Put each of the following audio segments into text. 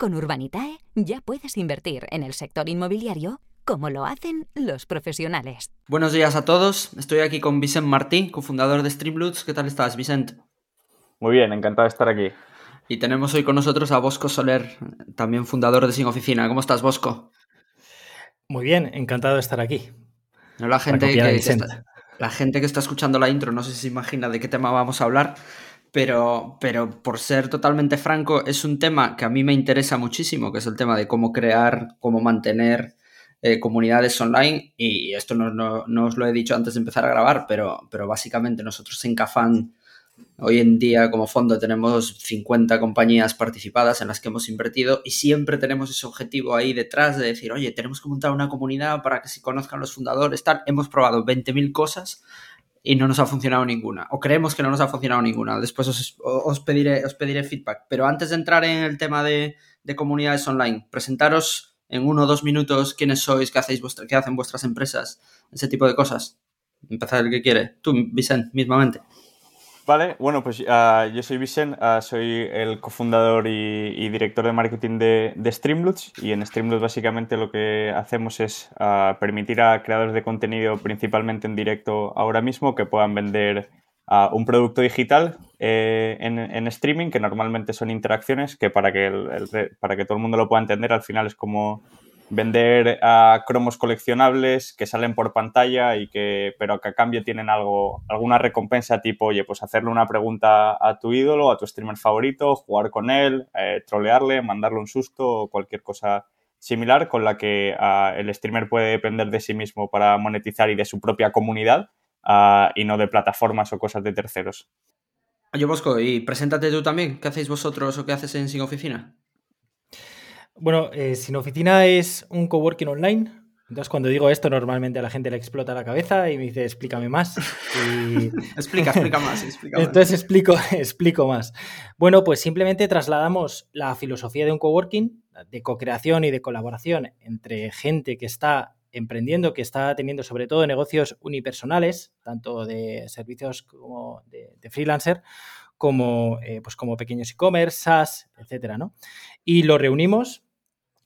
Con Urbanitae ya puedes invertir en el sector inmobiliario como lo hacen los profesionales. Buenos días a todos. Estoy aquí con Vicent Martí, cofundador de Streamloots. ¿Qué tal estás, Vicent? Muy bien, encantado de estar aquí. Y tenemos hoy con nosotros a Bosco Soler, también fundador de Sin Oficina. ¿Cómo estás, Bosco? Muy bien, encantado de estar aquí. la, gente que, está, la gente que está escuchando la intro no sé si se imagina de qué tema vamos a hablar, pero, pero por ser totalmente franco, es un tema que a mí me interesa muchísimo, que es el tema de cómo crear, cómo mantener eh, comunidades online. Y esto no, no, os lo he dicho antes de empezar a grabar, pero, pero básicamente nosotros en Cafán hoy en día como fondo tenemos 50 compañías participadas en las que hemos invertido y siempre tenemos ese objetivo ahí detrás de decir, oye, tenemos que montar una comunidad para que se conozcan los fundadores, tal. Hemos probado 20.000 cosas y no nos ha funcionado ninguna, o creemos que no nos ha funcionado ninguna. Después os, pediré, os pediré feedback. Pero antes de entrar en el tema de, comunidades online, presentaros en uno o dos minutos quiénes sois, qué, hacéis qué hacen vuestras empresas, ese tipo de cosas. Empezar el que quiere. Tú, Vicente, mismamente. Vale, bueno, pues ah, yo soy Vicent, ah, soy el cofundador y, director de marketing de, de y en Streamloots básicamente lo que hacemos es ah, permitir a creadores de contenido, principalmente en directo ahora mismo, que puedan vender un producto digital eh, en, streaming, que normalmente son interacciones, que para que, para que todo el mundo lo pueda entender al final es como vender a cromos coleccionables que salen por pantalla y que pero que a cambio tienen algo alguna recompensa tipo oye pues hacerle una pregunta a tu ídolo a tu streamer favorito jugar con él eh, trolearle mandarle un susto o cualquier cosa similar con la que ah, el streamer puede depender de sí mismo para monetizar y de su propia comunidad ah, y no de plataformas o cosas de terceros. Oye Bosco, y preséntate tú también, ¿qué hacéis vosotros o qué haces en Sin Oficina? Bueno, eh, Sin Oficina es un coworking online. Entonces, cuando digo esto, normalmente a la gente le explota la cabeza y me dice, explícame más. explica, explica más, Entonces explico, explico más. Bueno, pues simplemente trasladamos la filosofía de un coworking, de co-creación y de colaboración entre gente que está emprendiendo, que está teniendo sobre todo negocios unipersonales, tanto de servicios como de, freelancer, como, eh, pues como pequeños e-commerce, SaaS, etcétera, ¿no? Y lo reunimos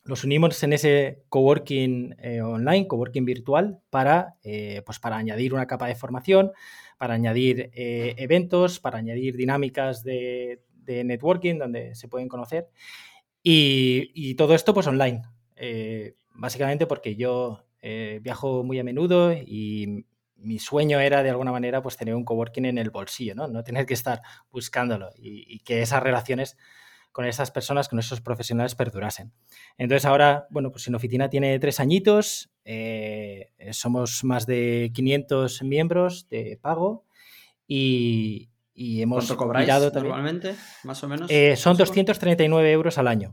nos unimos en ese coworking eh, online, coworking virtual, para, eh, pues para añadir una capa de formación, para añadir eventos, para añadir dinámicas de, networking donde se pueden conocer. Y, todo esto pues online. básicamente porque yo viajo muy a menudo y mi sueño era de alguna manera pues tener un coworking en el bolsillo, no, no tener que estar buscándolo y que esas relaciones con esas personas, con esos profesionales perdurasen. Entonces ahora, bueno, pues en oficina tiene tres añitos, eh, somos más de 500 miembros de pago y, hemos ¿Cuánto cobráis normalmente, más o menos? Eh, son 239 euros al año.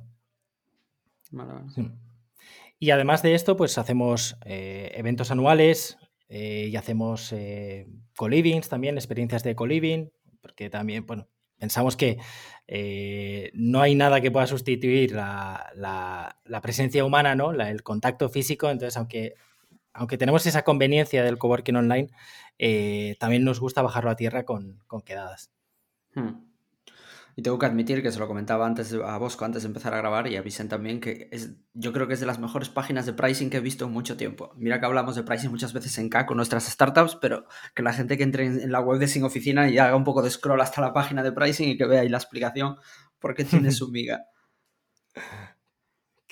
Y además de esto, pues hacemos eh, eventos anuales y hacemos co-livings también, experiencias de co-living, porque también, bueno, Pensamos que eh, no hay nada que pueda sustituir la, presencia humana, ¿no? el contacto físico. Entonces, aunque, aunque tenemos esa conveniencia del coworking online, eh, también nos gusta bajarlo a tierra con, quedadas. Hmm. Y tengo que admitir que se lo comentaba antes a Bosco, antes de empezar a grabar, y a Vicent también, que es, yo creo que es de las mejores páginas de pricing que he visto en mucho tiempo. Mira que hablamos de pricing muchas veces en K con nuestras startups, pero que la gente que entre en, la web de Sin Oficina y haga un poco de scroll hasta la página de pricing y que vea ahí la explicación, porque tiene su miga.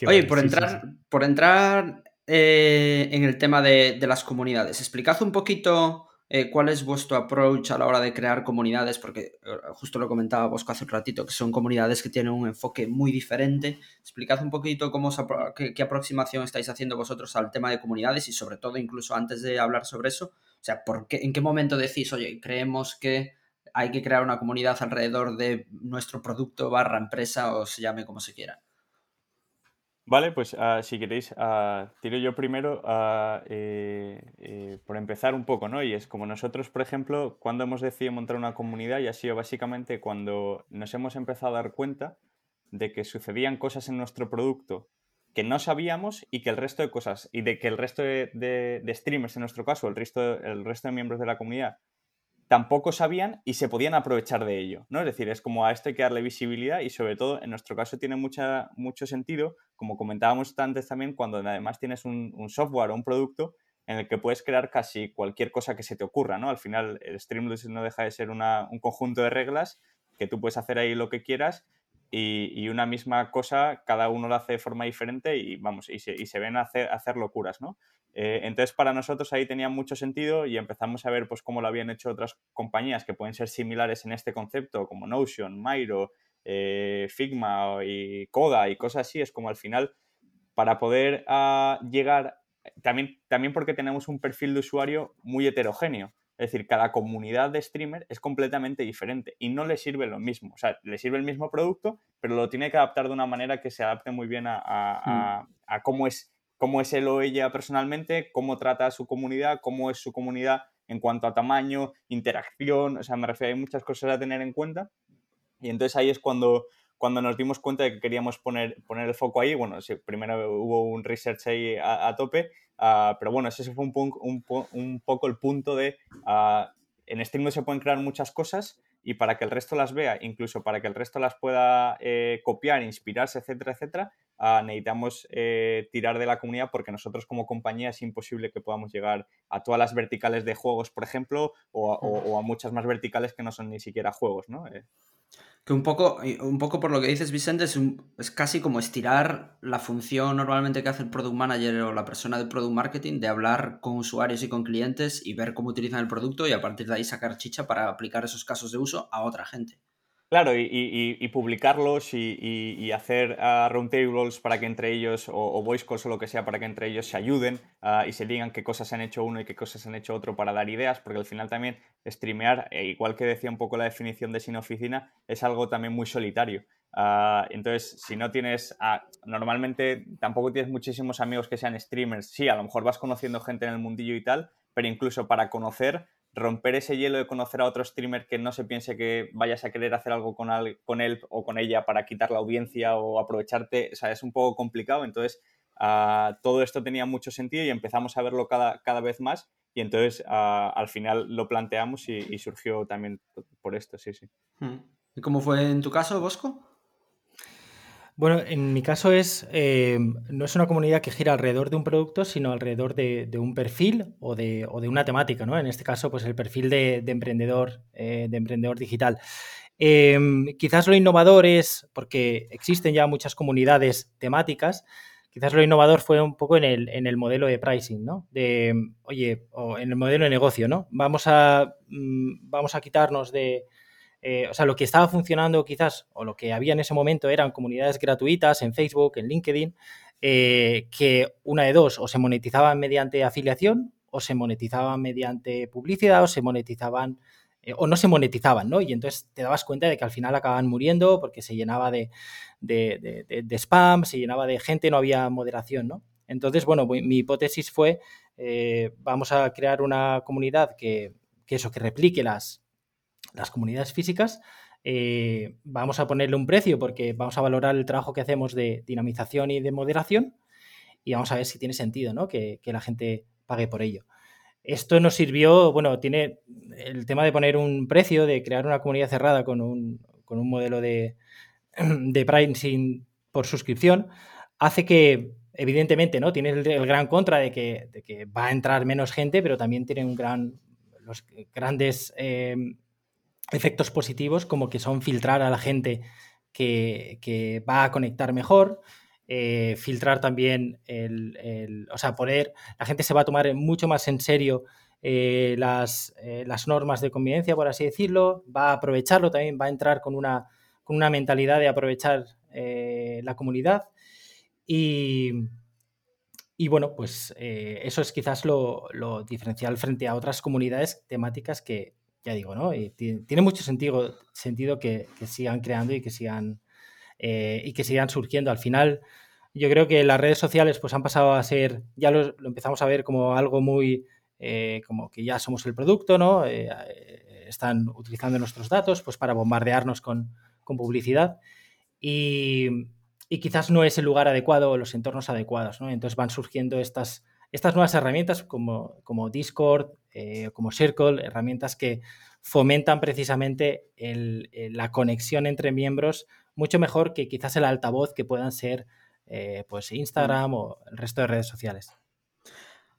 Oye, por, entrar, por entrar eh, en el tema de, de las comunidades, explicad un poquito eh, cuál es vuestro approach a la hora de crear comunidades, porque eh, justo lo comentaba Bosco hace un ratito, que son comunidades que tienen un enfoque muy diferente. Explicad un poquito cómo qué, aproximación estáis haciendo vosotros al tema de comunidades y sobre todo, incluso antes de hablar sobre eso, o sea, ¿por qué, ¿en qué momento decís, oye, creemos que hay que crear una comunidad alrededor de nuestro producto barra empresa o se llame como se quiera? Vale, pues uh, si queréis, uh, tiro yo primero uh, por empezar un poco, ¿no? Y es como nosotros, por ejemplo, cuando hemos decidido montar una comunidad y ha sido básicamente cuando nos hemos empezado a dar cuenta de que sucedían cosas en nuestro producto que no sabíamos y que el resto de cosas, y de que el resto de, de, de streamers en nuestro caso, el resto, el resto de miembros de la comunidad, tampoco sabían y se podían aprovechar de ello, ¿no? Es decir, es como a esto hay que darle visibilidad y sobre todo en nuestro caso tiene mucha, mucho sentido, como comentábamos antes también, cuando además tienes un, software o un producto en el que puedes crear casi cualquier cosa que se te ocurra, ¿no? Al final el Streamlabs no deja de ser un conjunto de reglas que tú puedes hacer ahí lo que quieras y, y, una misma cosa, cada uno lo hace de forma diferente y vamos, y se, y se ven a hacer, a hacer locuras, ¿no? Eh, entonces, para nosotros ahí tenía mucho sentido y empezamos a ver pues, cómo lo habían hecho otras compañías que pueden ser similares en este concepto, como Notion, Miro, eh, Figma y Coda y cosas así. Es como al final, para poder uh, llegar, también, también porque tenemos un perfil de usuario muy heterogéneo. Es decir, cada comunidad de streamer es completamente diferente y no le sirve lo mismo. O sea, le sirve el mismo producto, pero lo tiene que adaptar de una manera que se adapte muy bien a, a, a, a cómo es cómo es él o ella personalmente, cómo trata a su comunidad, cómo es su comunidad en cuanto a tamaño, interacción, o sea, me refiero, hay muchas cosas a tener en cuenta. Y entonces ahí es cuando, cuando nos dimos cuenta de que queríamos poner, poner el foco ahí. Bueno, sí, primero hubo un research ahí a, a tope, uh, pero bueno, ese fue un, un, un, poco el punto de, uh, en Steam no se pueden crear muchas cosas, y para que el resto las vea, incluso para que el resto las pueda eh, copiar, inspirarse, etcétera, etcétera, uh, necesitamos eh, tirar de la comunidad porque nosotros como compañía es imposible que podamos llegar a todas las verticales de juegos, por ejemplo, o a, o, o a muchas más verticales que no son ni siquiera juegos, ¿no? Eh. Que un poco, un poco por lo que dices, Vicente, es, un, es, casi como estirar la función normalmente que hace el product manager o la persona de product marketing de hablar con usuarios y con clientes y ver cómo utilizan el producto y a partir de ahí sacar chicha para aplicar esos casos de uso a otra gente. Claro, y, publicarlos y, hacer uh, roundtables para que entre ellos, o, voice calls o lo que sea, para que entre ellos se ayuden uh, y se digan qué cosas han hecho uno y qué cosas han hecho otro para dar ideas, porque al final también streamear, eh, igual que decía un poco la definición de sin oficina, es algo también muy solitario. Uh, entonces, si no tienes, normalmente tampoco tienes muchísimos amigos que sean streamers, sí, a lo mejor vas conociendo gente en el mundillo y tal, pero incluso para conocer romper ese hielo de conocer a otro streamer que no se piense que vayas a querer hacer algo con, él o con ella para quitar la audiencia o aprovecharte, o sea, es un poco complicado. Entonces, uh, todo esto tenía mucho sentido y empezamos a verlo cada, cada vez más y entonces uh, al final lo planteamos y, y, surgió también por esto, sí, sí. Hmm. ¿Y cómo fue en tu caso, Bosco? Bueno, en mi caso es, eh, no es una comunidad que gira alrededor de un producto, sino alrededor de, un perfil o de, una temática, ¿no? En este caso, pues el perfil de, de emprendedor, eh, de emprendedor digital. Eh, quizás lo innovador es, porque existen ya muchas comunidades temáticas, quizás lo innovador fue un poco en el, en el modelo de pricing, ¿no? De, oye, o en el modelo de negocio, ¿no? Vamos a, mm, vamos a quitarnos de eh, o sea, lo que estaba funcionando quizás, o lo que había en ese momento eran comunidades gratuitas en Facebook, en LinkedIn, eh, que una de dos, o se monetizaban mediante afiliación, o se monetizaban mediante publicidad, o se monetizaban, eh, o no se monetizaban, ¿no? Y entonces te dabas cuenta de que al final acababan muriendo porque se llenaba de, de, spam, se llenaba de gente, no había moderación, ¿no? Entonces, bueno, mi hipótesis fue, vamos a crear una comunidad que, que eso, que replique las, las comunidades físicas, eh, vamos a ponerle un precio porque vamos a valorar el trabajo que hacemos de dinamización y de moderación y vamos a ver si tiene sentido ¿no? que, que, la gente pague por ello. Esto nos sirvió, bueno, tiene el tema de poner un precio, de crear una comunidad cerrada con un, con un modelo de, de pricing por suscripción, hace que, evidentemente, ¿no? Tiene el, el gran contra de que, de que, va a entrar menos gente, pero también tiene un gran, los grandes eh, efectos positivos como que son filtrar a la gente que, va a conectar mejor, eh, filtrar también el, o sea, poder, la gente se va a tomar mucho más en serio eh, las, eh, las, normas de convivencia, por así decirlo, va a aprovecharlo también, va a entrar con una, con una mentalidad de aprovechar la comunidad. Y, y bueno, pues eso es quizás lo, lo diferencial frente a otras comunidades temáticas que, digo, ¿no? Y tiene mucho sentido, sentido que, sigan creando y que sigan, eh, y que sigan surgiendo. Al final, yo creo que las redes sociales pues han pasado a ser, ya lo, empezamos a ver como algo muy, eh, como que ya somos el producto, ¿no? Eh, están utilizando nuestros datos pues para bombardearnos con, publicidad y, quizás no es el lugar adecuado o los entornos adecuados, ¿no? Entonces van surgiendo estas, estas nuevas herramientas como, como Discord, eh, como Circle, herramientas que fomentan precisamente la conexión entre miembros mucho mejor que quizás el altavoz que puedan ser eh, pues Instagram o el resto de redes sociales.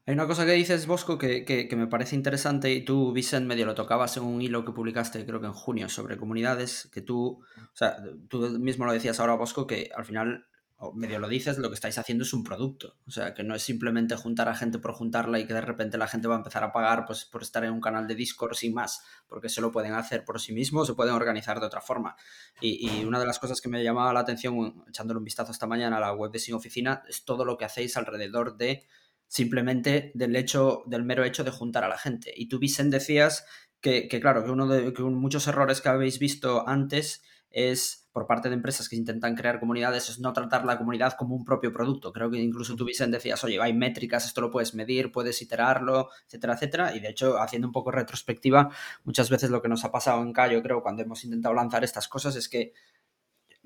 Hay una cosa que dices, Bosco, que, me parece interesante y tú, Vicent, medio lo tocabas en un hilo que publicaste, creo que en junio, sobre comunidades, que tú, o sea, tú mismo lo decías ahora, Bosco, que al final o medio lo dices, lo que estáis haciendo es un producto. O sea, que no es simplemente juntar a gente por juntarla y que de repente la gente va a empezar a pagar pues, por estar en un canal de Discord sin más, porque se lo pueden hacer por sí mismos, se pueden organizar de otra forma. Y, una de las cosas que me llamaba la atención, echándole un vistazo esta mañana a la web de Sin Oficina, es todo lo que hacéis alrededor de simplemente del hecho, del mero hecho de juntar a la gente. Y tú, Vicen, decías que, claro, que uno de que muchos errores que habéis visto antes es por parte de empresas que intentan crear comunidades es no tratar la comunidad como un propio producto. Creo que incluso tú, Vicente, decías, oye, hay métricas, esto lo puedes medir, puedes iterarlo, etcétera, etcétera. Y de hecho, haciendo un poco retrospectiva, muchas veces lo que nos ha pasado en Cayo, creo, cuando hemos intentado lanzar estas cosas es que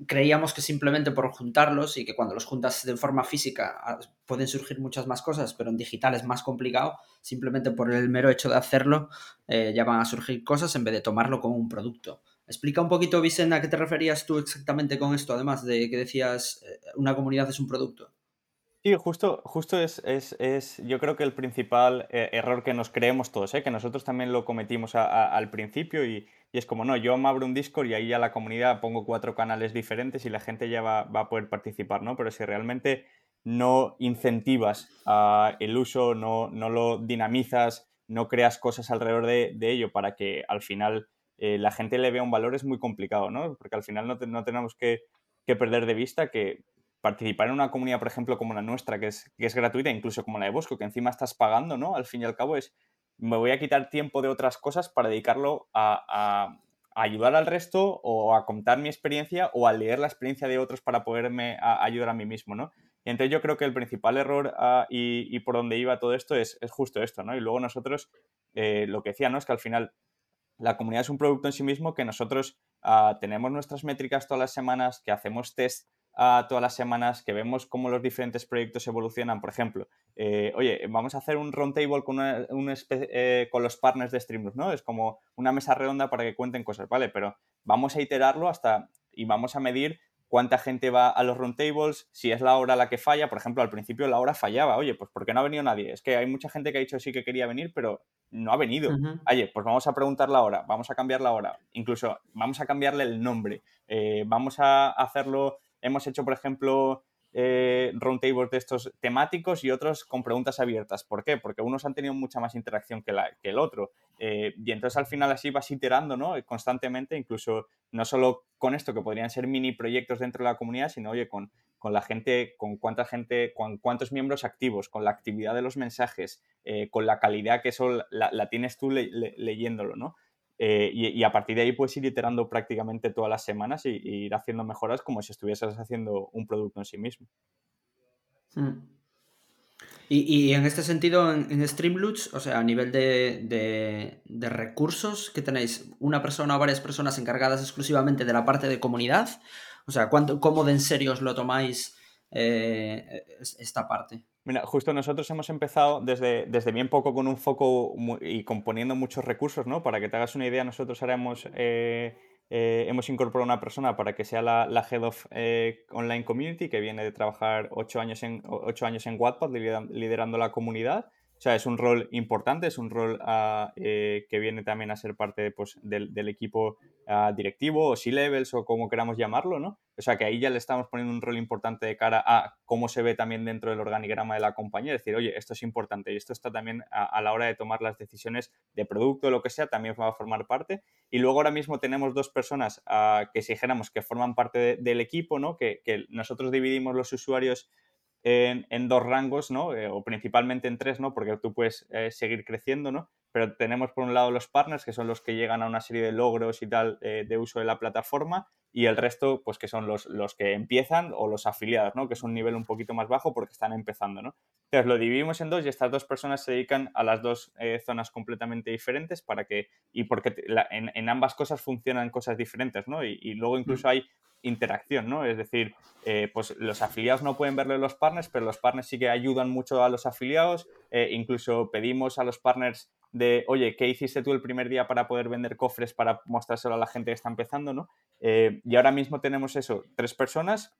creíamos que simplemente por juntarlos y que cuando los juntas de forma física ah, pueden surgir muchas más cosas, pero en digital es más complicado, simplemente por el mero hecho de hacerlo eh, ya van a surgir cosas en vez de tomarlo como un producto. Explica un poquito, Vicente, a qué te referías tú exactamente con esto, además de que decías eh, una comunidad es un producto. Sí, justo, justo es, es, yo creo que el principal eh, error que nos creemos todos, ¿eh? que nosotros también lo cometimos al principio y, es como, no, yo me abro un Discord y ahí ya la comunidad pongo cuatro canales diferentes y la gente ya va, a poder participar, ¿no? Pero si realmente no incentivas el uso, no, no, lo dinamizas, no creas cosas alrededor de, de ello para que al final eh, la gente le vea un valor es muy complicado, ¿no? Porque al final no, tenemos que, perder de vista que participar en una comunidad, por ejemplo, como la nuestra, que es, que es gratuita, incluso como la de Bosco, que encima estás pagando, ¿no? Al fin y al cabo es, me voy a quitar tiempo de otras cosas para dedicarlo a, ayudar al resto o a contar mi experiencia o a leer la experiencia de otros para poderme ayudar a mí mismo, ¿no? Y entonces yo creo que el principal error ah, y, por donde iba todo esto es, justo esto, ¿no? Y luego nosotros, eh, lo que decía, ¿no? Es que al final la comunidad es un producto en sí mismo que nosotros ah, tenemos nuestras métricas todas las semanas, que hacemos test ah, todas las semanas, que vemos cómo los diferentes proyectos evolucionan. Por ejemplo, eh, oye, vamos a hacer un roundtable con, eh, con los partners de Streamlabs, ¿no? Es como una mesa redonda para que cuenten cosas, ¿vale? Pero vamos a iterarlo hasta y vamos a medir cuánta gente va a los roundtables, si es la hora la que falla. Por ejemplo, al principio la hora fallaba. Oye, pues ¿por qué no ha venido nadie? Es que hay mucha gente que ha dicho sí que quería venir, pero no ha venido. Oye, pues vamos a preguntar la hora, vamos a cambiar la hora. Incluso vamos a cambiarle el nombre. Eh, vamos a hacerlo. Hemos hecho, por ejemplo, eh, roundtables de estos temáticos y otros con preguntas abiertas. ¿Por qué? Porque unos han tenido mucha más interacción que, el otro. Eh, y entonces al final así vas iterando ¿no? constantemente, incluso no solo con esto, que podrían ser mini proyectos dentro de la comunidad, sino oye, con, con la gente, con cuánta gente, con cuántos miembros activos, con la actividad de los mensajes, eh, con la calidad que eso la, tienes tú leyéndolo, ¿no? Eh, y, a partir de ahí puedes ir iterando prácticamente todas las semanas y, ir haciendo mejoras como si estuvieses haciendo un producto en sí mismo. Hmm. Y, en este sentido, en, en o sea, a nivel de, recursos, ¿qué tenéis? ¿Una persona o varias personas encargadas exclusivamente de la parte de comunidad? O sea, ¿cuánto, ¿cómo de en serio os lo tomáis eh, esta parte? Mira, justo nosotros hemos empezado desde, desde bien poco con un foco y componiendo muchos recursos, ¿no? Para que te hagas una idea, nosotros ahora hemos, eh, eh, incorporado una persona para que sea la, Head of eh, Online Community, que viene de trabajar ocho años en, ocho años en Wattpad, liderando la comunidad. O sea, es un rol importante, es un rol eh, que viene también a ser parte pues, del, equipo ah, directivo o C-levels o como queramos llamarlo, ¿no? O sea, que ahí ya le estamos poniendo un rol importante de cara a cómo se ve también dentro del organigrama de la compañía. Es decir, oye, esto es importante y esto está también a, la hora de tomar las decisiones de producto lo que sea, también va a formar parte. Y luego ahora mismo tenemos dos personas ah, que si dijéramos que forman parte del equipo, ¿no? Que, que nosotros dividimos los usuarios en, dos rangos, ¿no? Eh, o principalmente en tres, ¿no? Porque tú puedes eh, seguir creciendo, ¿no? Pero tenemos por un lado los partners, que son los que llegan a una serie de logros y tal eh, de uso de la plataforma, y el resto, pues que son los, los que empiezan o los afiliados, ¿no? Que es un nivel un poquito más bajo porque están empezando, ¿no? Entonces lo dividimos en dos y estas dos personas se dedican a las dos eh, zonas completamente diferentes para que, y porque en, ambas cosas funcionan cosas diferentes, ¿no? Y, luego incluso mm. hay interacción, ¿no? Es decir, eh, pues los afiliados no pueden verlo los partners, pero los partners sí que ayudan mucho a los afiliados. Eh, incluso pedimos a los partners de, oye, ¿qué hiciste tú el primer día para poder vender cofres para mostrárselo a la gente que está empezando, ¿no? Eh, y ahora mismo tenemos eso, tres personas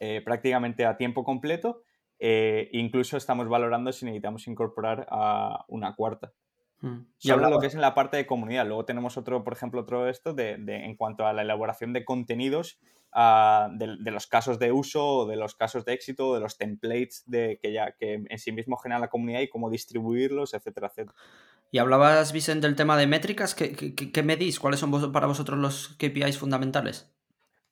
eh, prácticamente a tiempo completo. Eh, incluso estamos valorando si necesitamos incorporar a una cuarta. Hmm. Y habla lo que es en la parte de comunidad. Luego tenemos otro, por ejemplo, otro esto de, en cuanto a la elaboración de contenidos de, los casos de uso, de los casos de éxito, de los templates de, que ya que en sí mismo genera la comunidad y cómo distribuirlos, etcétera, etcétera. Y hablabas, Vicente, del tema de métricas. ¿Qué, qué, medís? ¿Cuáles son para vosotros los KPIs fundamentales?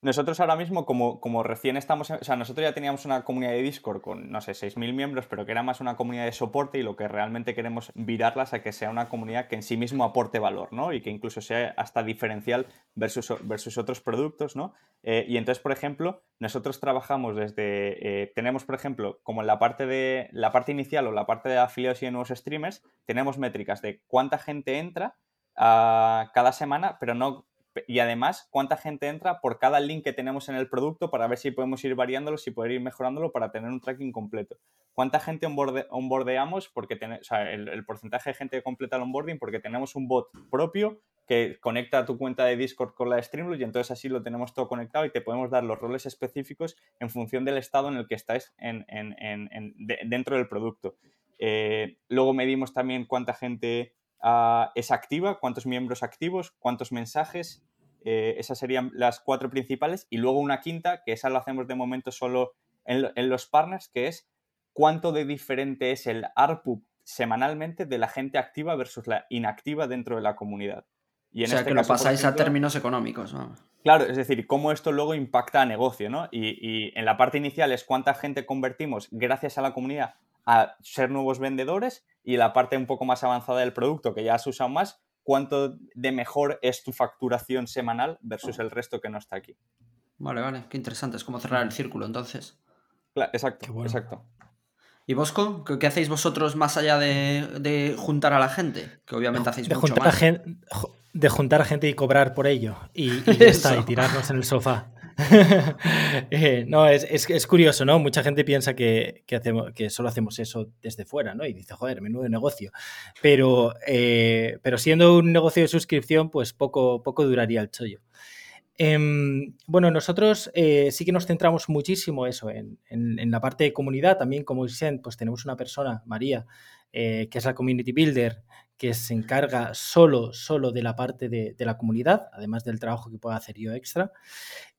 Nosotros ahora mismo, como, como recién estamos, o sea, nosotros ya teníamos una comunidad de Discord con, no sé, 6.000 miembros, pero que era más una comunidad de soporte y lo que realmente queremos virarlas a que sea una comunidad que en sí mismo aporte valor, ¿no? Y que incluso sea hasta diferencial versus, versus otros productos, ¿no? Eh, y entonces, por ejemplo, nosotros trabajamos desde, eh, tenemos, por ejemplo, como en la parte, de, la parte inicial o la parte de afiliados y de nuevos streamers, tenemos métricas de cuánta gente entra ah, cada semana, pero no y además cuánta gente entra por cada link que tenemos en el producto para ver si podemos ir variándolo, si poder ir mejorándolo para tener un tracking completo. ¿Cuánta gente onboardeamos? Porque el, porcentaje de gente que completa el onboarding porque tenemos un bot propio que conecta tu cuenta de Discord con la de Streamlabs y entonces así lo tenemos todo conectado y te podemos dar los roles específicos en función del estado en el que estáis en, dentro del producto. Eh, luego medimos también cuánta gente ah, es activa, cuántos miembros activos, cuántos mensajes, eh, esas serían las cuatro principales. Y luego una quinta, que esa lo hacemos de momento solo en, los partners, que es cuánto de diferente es el ARPU semanalmente de la gente activa versus la inactiva dentro de la comunidad. Y en o sea, este que lo pasáis a términos económicos. Claro, es decir, cómo esto luego impacta a negocio, ¿no? Y, y, en la parte inicial es cuánta gente convertimos gracias a la comunidad a ser nuevos vendedores y la parte un poco más avanzada del producto, que ya has usado más, cuánto de mejor es tu facturación semanal versus el resto que no está aquí. Vale, vale, qué interesante, es como cerrar el círculo entonces. exacto, exacto. ¿Y Bosco? ¿Qué, hacéis vosotros más allá de, juntar a la gente? Que obviamente hacéis de mucho juntar más. A gente, de juntar a gente y cobrar por ello. Y, y está, y tirarnos en el sofá. Eh, no, es, curioso, ¿no? Mucha gente piensa que, hacemos, que solo hacemos eso desde fuera, ¿no? Y dice, joder, menudo negocio. Pero, eh, pero siendo un negocio de suscripción, pues poco, poco duraría el chollo. Em, bueno, nosotros eh, sí que nos centramos muchísimo eso en, la parte de comunidad. También, como dicen, pues tenemos una persona, María, que es la community builder, que se encarga solo, solo de la parte de, la comunidad, además del trabajo que pueda hacer yo extra.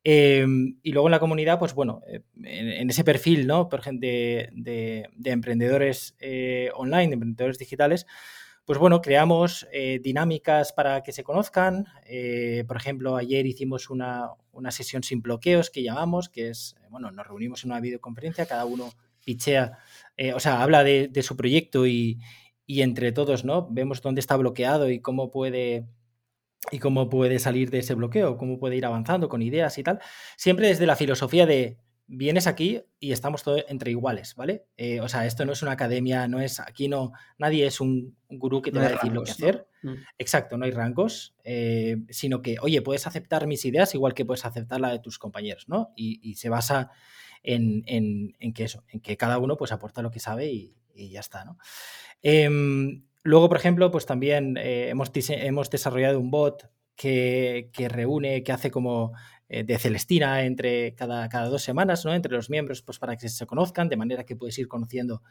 Em, y luego en la comunidad, pues bueno, eh, en, ese perfil, ¿no? Por de, de, de emprendedores eh, online, de emprendedores digitales, pues bueno, creamos eh, dinámicas para que se conozcan. por ejemplo, ayer hicimos una, sesión sin bloqueos que llamamos, que es, bueno, nos reunimos en una videoconferencia, cada uno pichea, o sea, habla de, de su proyecto y, y entre todos, ¿no? Vemos dónde está bloqueado y cómo puede y cómo puede salir de ese bloqueo, cómo puede ir avanzando con ideas y tal. Siempre desde la filosofía de vienes aquí y estamos todos entre iguales, ¿vale? Eh, o sea, esto no es una academia, no es aquí no, nadie es un gurú que te va a decir lo que hacer. Mm. Exacto, no hay rangos, eh, sino que, oye, puedes aceptar mis ideas igual que puedes aceptar la de tus compañeros, ¿no? Y, se basa en, que eso, en que cada uno pues aporta lo que sabe y, ya está, ¿no? Em, luego, por ejemplo, pues también eh, hemos, hemos, desarrollado un bot que, reúne, que hace como eh, de Celestina entre cada, cada, dos semanas, ¿no? Entre los miembros, pues para que se conozcan, de manera que puedes ir conociendo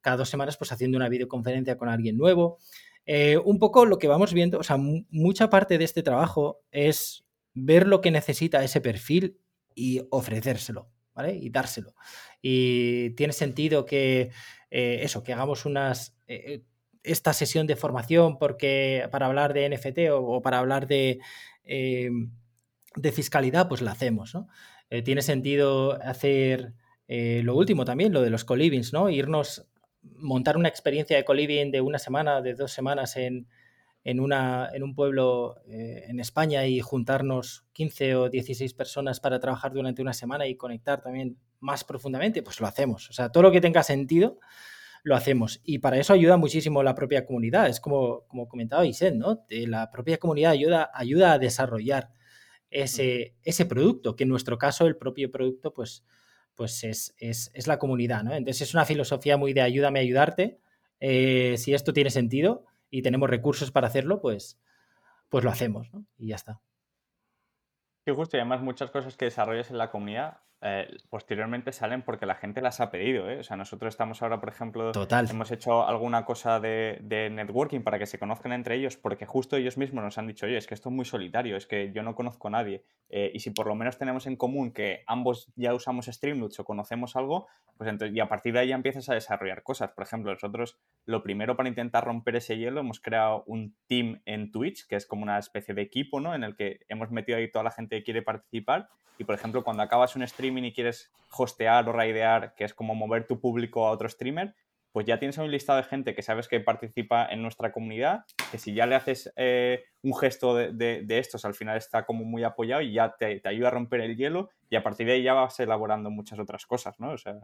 cada dos semanas, pues haciendo una videoconferencia con alguien nuevo. Eh, un poco lo que vamos viendo, o sea, mucha parte de este trabajo es ver lo que necesita ese perfil y ofrecérselo, Y dárselo. Y tiene sentido que eh, eso, que hagamos unas eh, esta sesión de formación porque para hablar de NFT o, para hablar de, eh, de, fiscalidad, pues la hacemos. ¿no? tiene sentido hacer lo último también, lo de los colivings, ¿no? Irnos, montar una experiencia de coliving de una semana, de dos semanas en, en, una, en un pueblo eh, en España y juntarnos 15 o 16 personas para trabajar durante una semana y conectar también más profundamente, pues lo hacemos. O sea, todo lo que tenga sentido, lo hacemos. Y para eso ayuda muchísimo la propia comunidad. Es como, como comentaba Isen, ¿no? La propia comunidad ayuda, ayuda a desarrollar ese, ese producto, que en nuestro caso el propio producto, pues, pues es, es, la comunidad, ¿no? Entonces es una filosofía muy de ayúdame a ayudarte. Eh, si esto tiene sentido y tenemos recursos para hacerlo, pues, pues lo hacemos, ¿no? Y ya está. Sí, justo, y además muchas cosas que desarrollas en la comunidad eh, posteriormente salen porque la gente las ha pedido. ¿eh? O sea, nosotros estamos ahora, por ejemplo, hemos hecho alguna cosa de, networking para que se conozcan entre ellos, porque justo ellos mismos nos han dicho, oye, es que esto es muy solitario, es que yo no conozco a nadie. Eh, y si por lo menos tenemos en común que ambos ya usamos Streamlabs o conocemos algo, pues entonces, y a partir de ahí ya empiezas a desarrollar cosas. Por ejemplo, nosotros lo primero para intentar romper ese hielo hemos creado un team en Twitch, que es como una especie de equipo, ¿no? En el que hemos metido ahí toda la gente que quiere participar. Y por ejemplo, cuando acabas un stream y quieres hostear o raidear, que es como mover tu público a otro streamer, pues ya tienes un listado de gente que sabes que participa en nuestra comunidad, que si ya le haces eh, un gesto de, estos, al final está como muy apoyado y ya te, ayuda a romper el hielo y a partir de ahí ya vas elaborando muchas otras cosas, ¿no? O sea...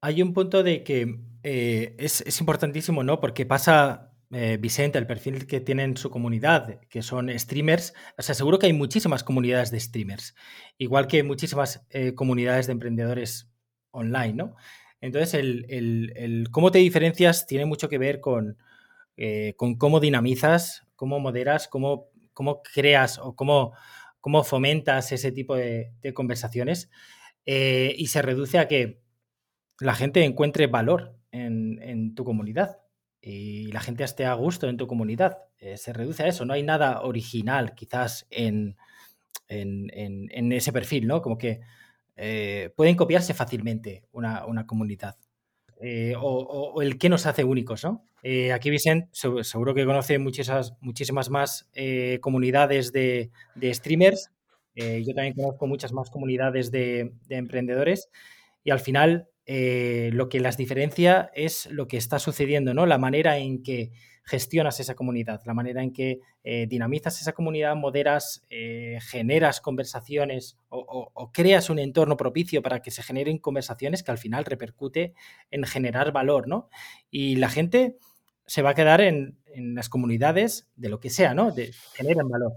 Hay un punto de que eh, es, es, importantísimo, ¿no? Porque pasa, eh, Vicente, el perfil que tiene en su comunidad, que son streamers, o sea, seguro que hay muchísimas comunidades de streamers, igual que muchísimas eh, comunidades de emprendedores online, ¿no? Entonces, el, cómo te diferencias tiene mucho que ver con, eh, con cómo dinamizas, cómo moderas, cómo, cómo creas o cómo, cómo fomentas ese tipo de, conversaciones y se reduce a que la gente encuentre valor en tu comunidad y la gente esté a gusto en tu comunidad. Eh, se reduce a eso, no hay nada original quizás en, en, ese perfil, ¿no? Como que eh, pueden copiarse fácilmente una, comunidad. Eh, o, el que nos hace únicos, ¿no? aquí Vicent seguro que conoce muchísimas, más comunidades de, streamers. yo también conozco muchas más comunidades de, de emprendedores. Y al final eh, lo que las diferencia es lo que está sucediendo, ¿no? La manera en que gestionas esa comunidad, la manera en que eh, dinamizas esa comunidad, moderas, eh, generas conversaciones o, creas un entorno propicio para que se generen conversaciones que al final repercute en generar valor, ¿no? Y la gente se va a quedar en, las comunidades de lo que sea, ¿no? De, generan valor.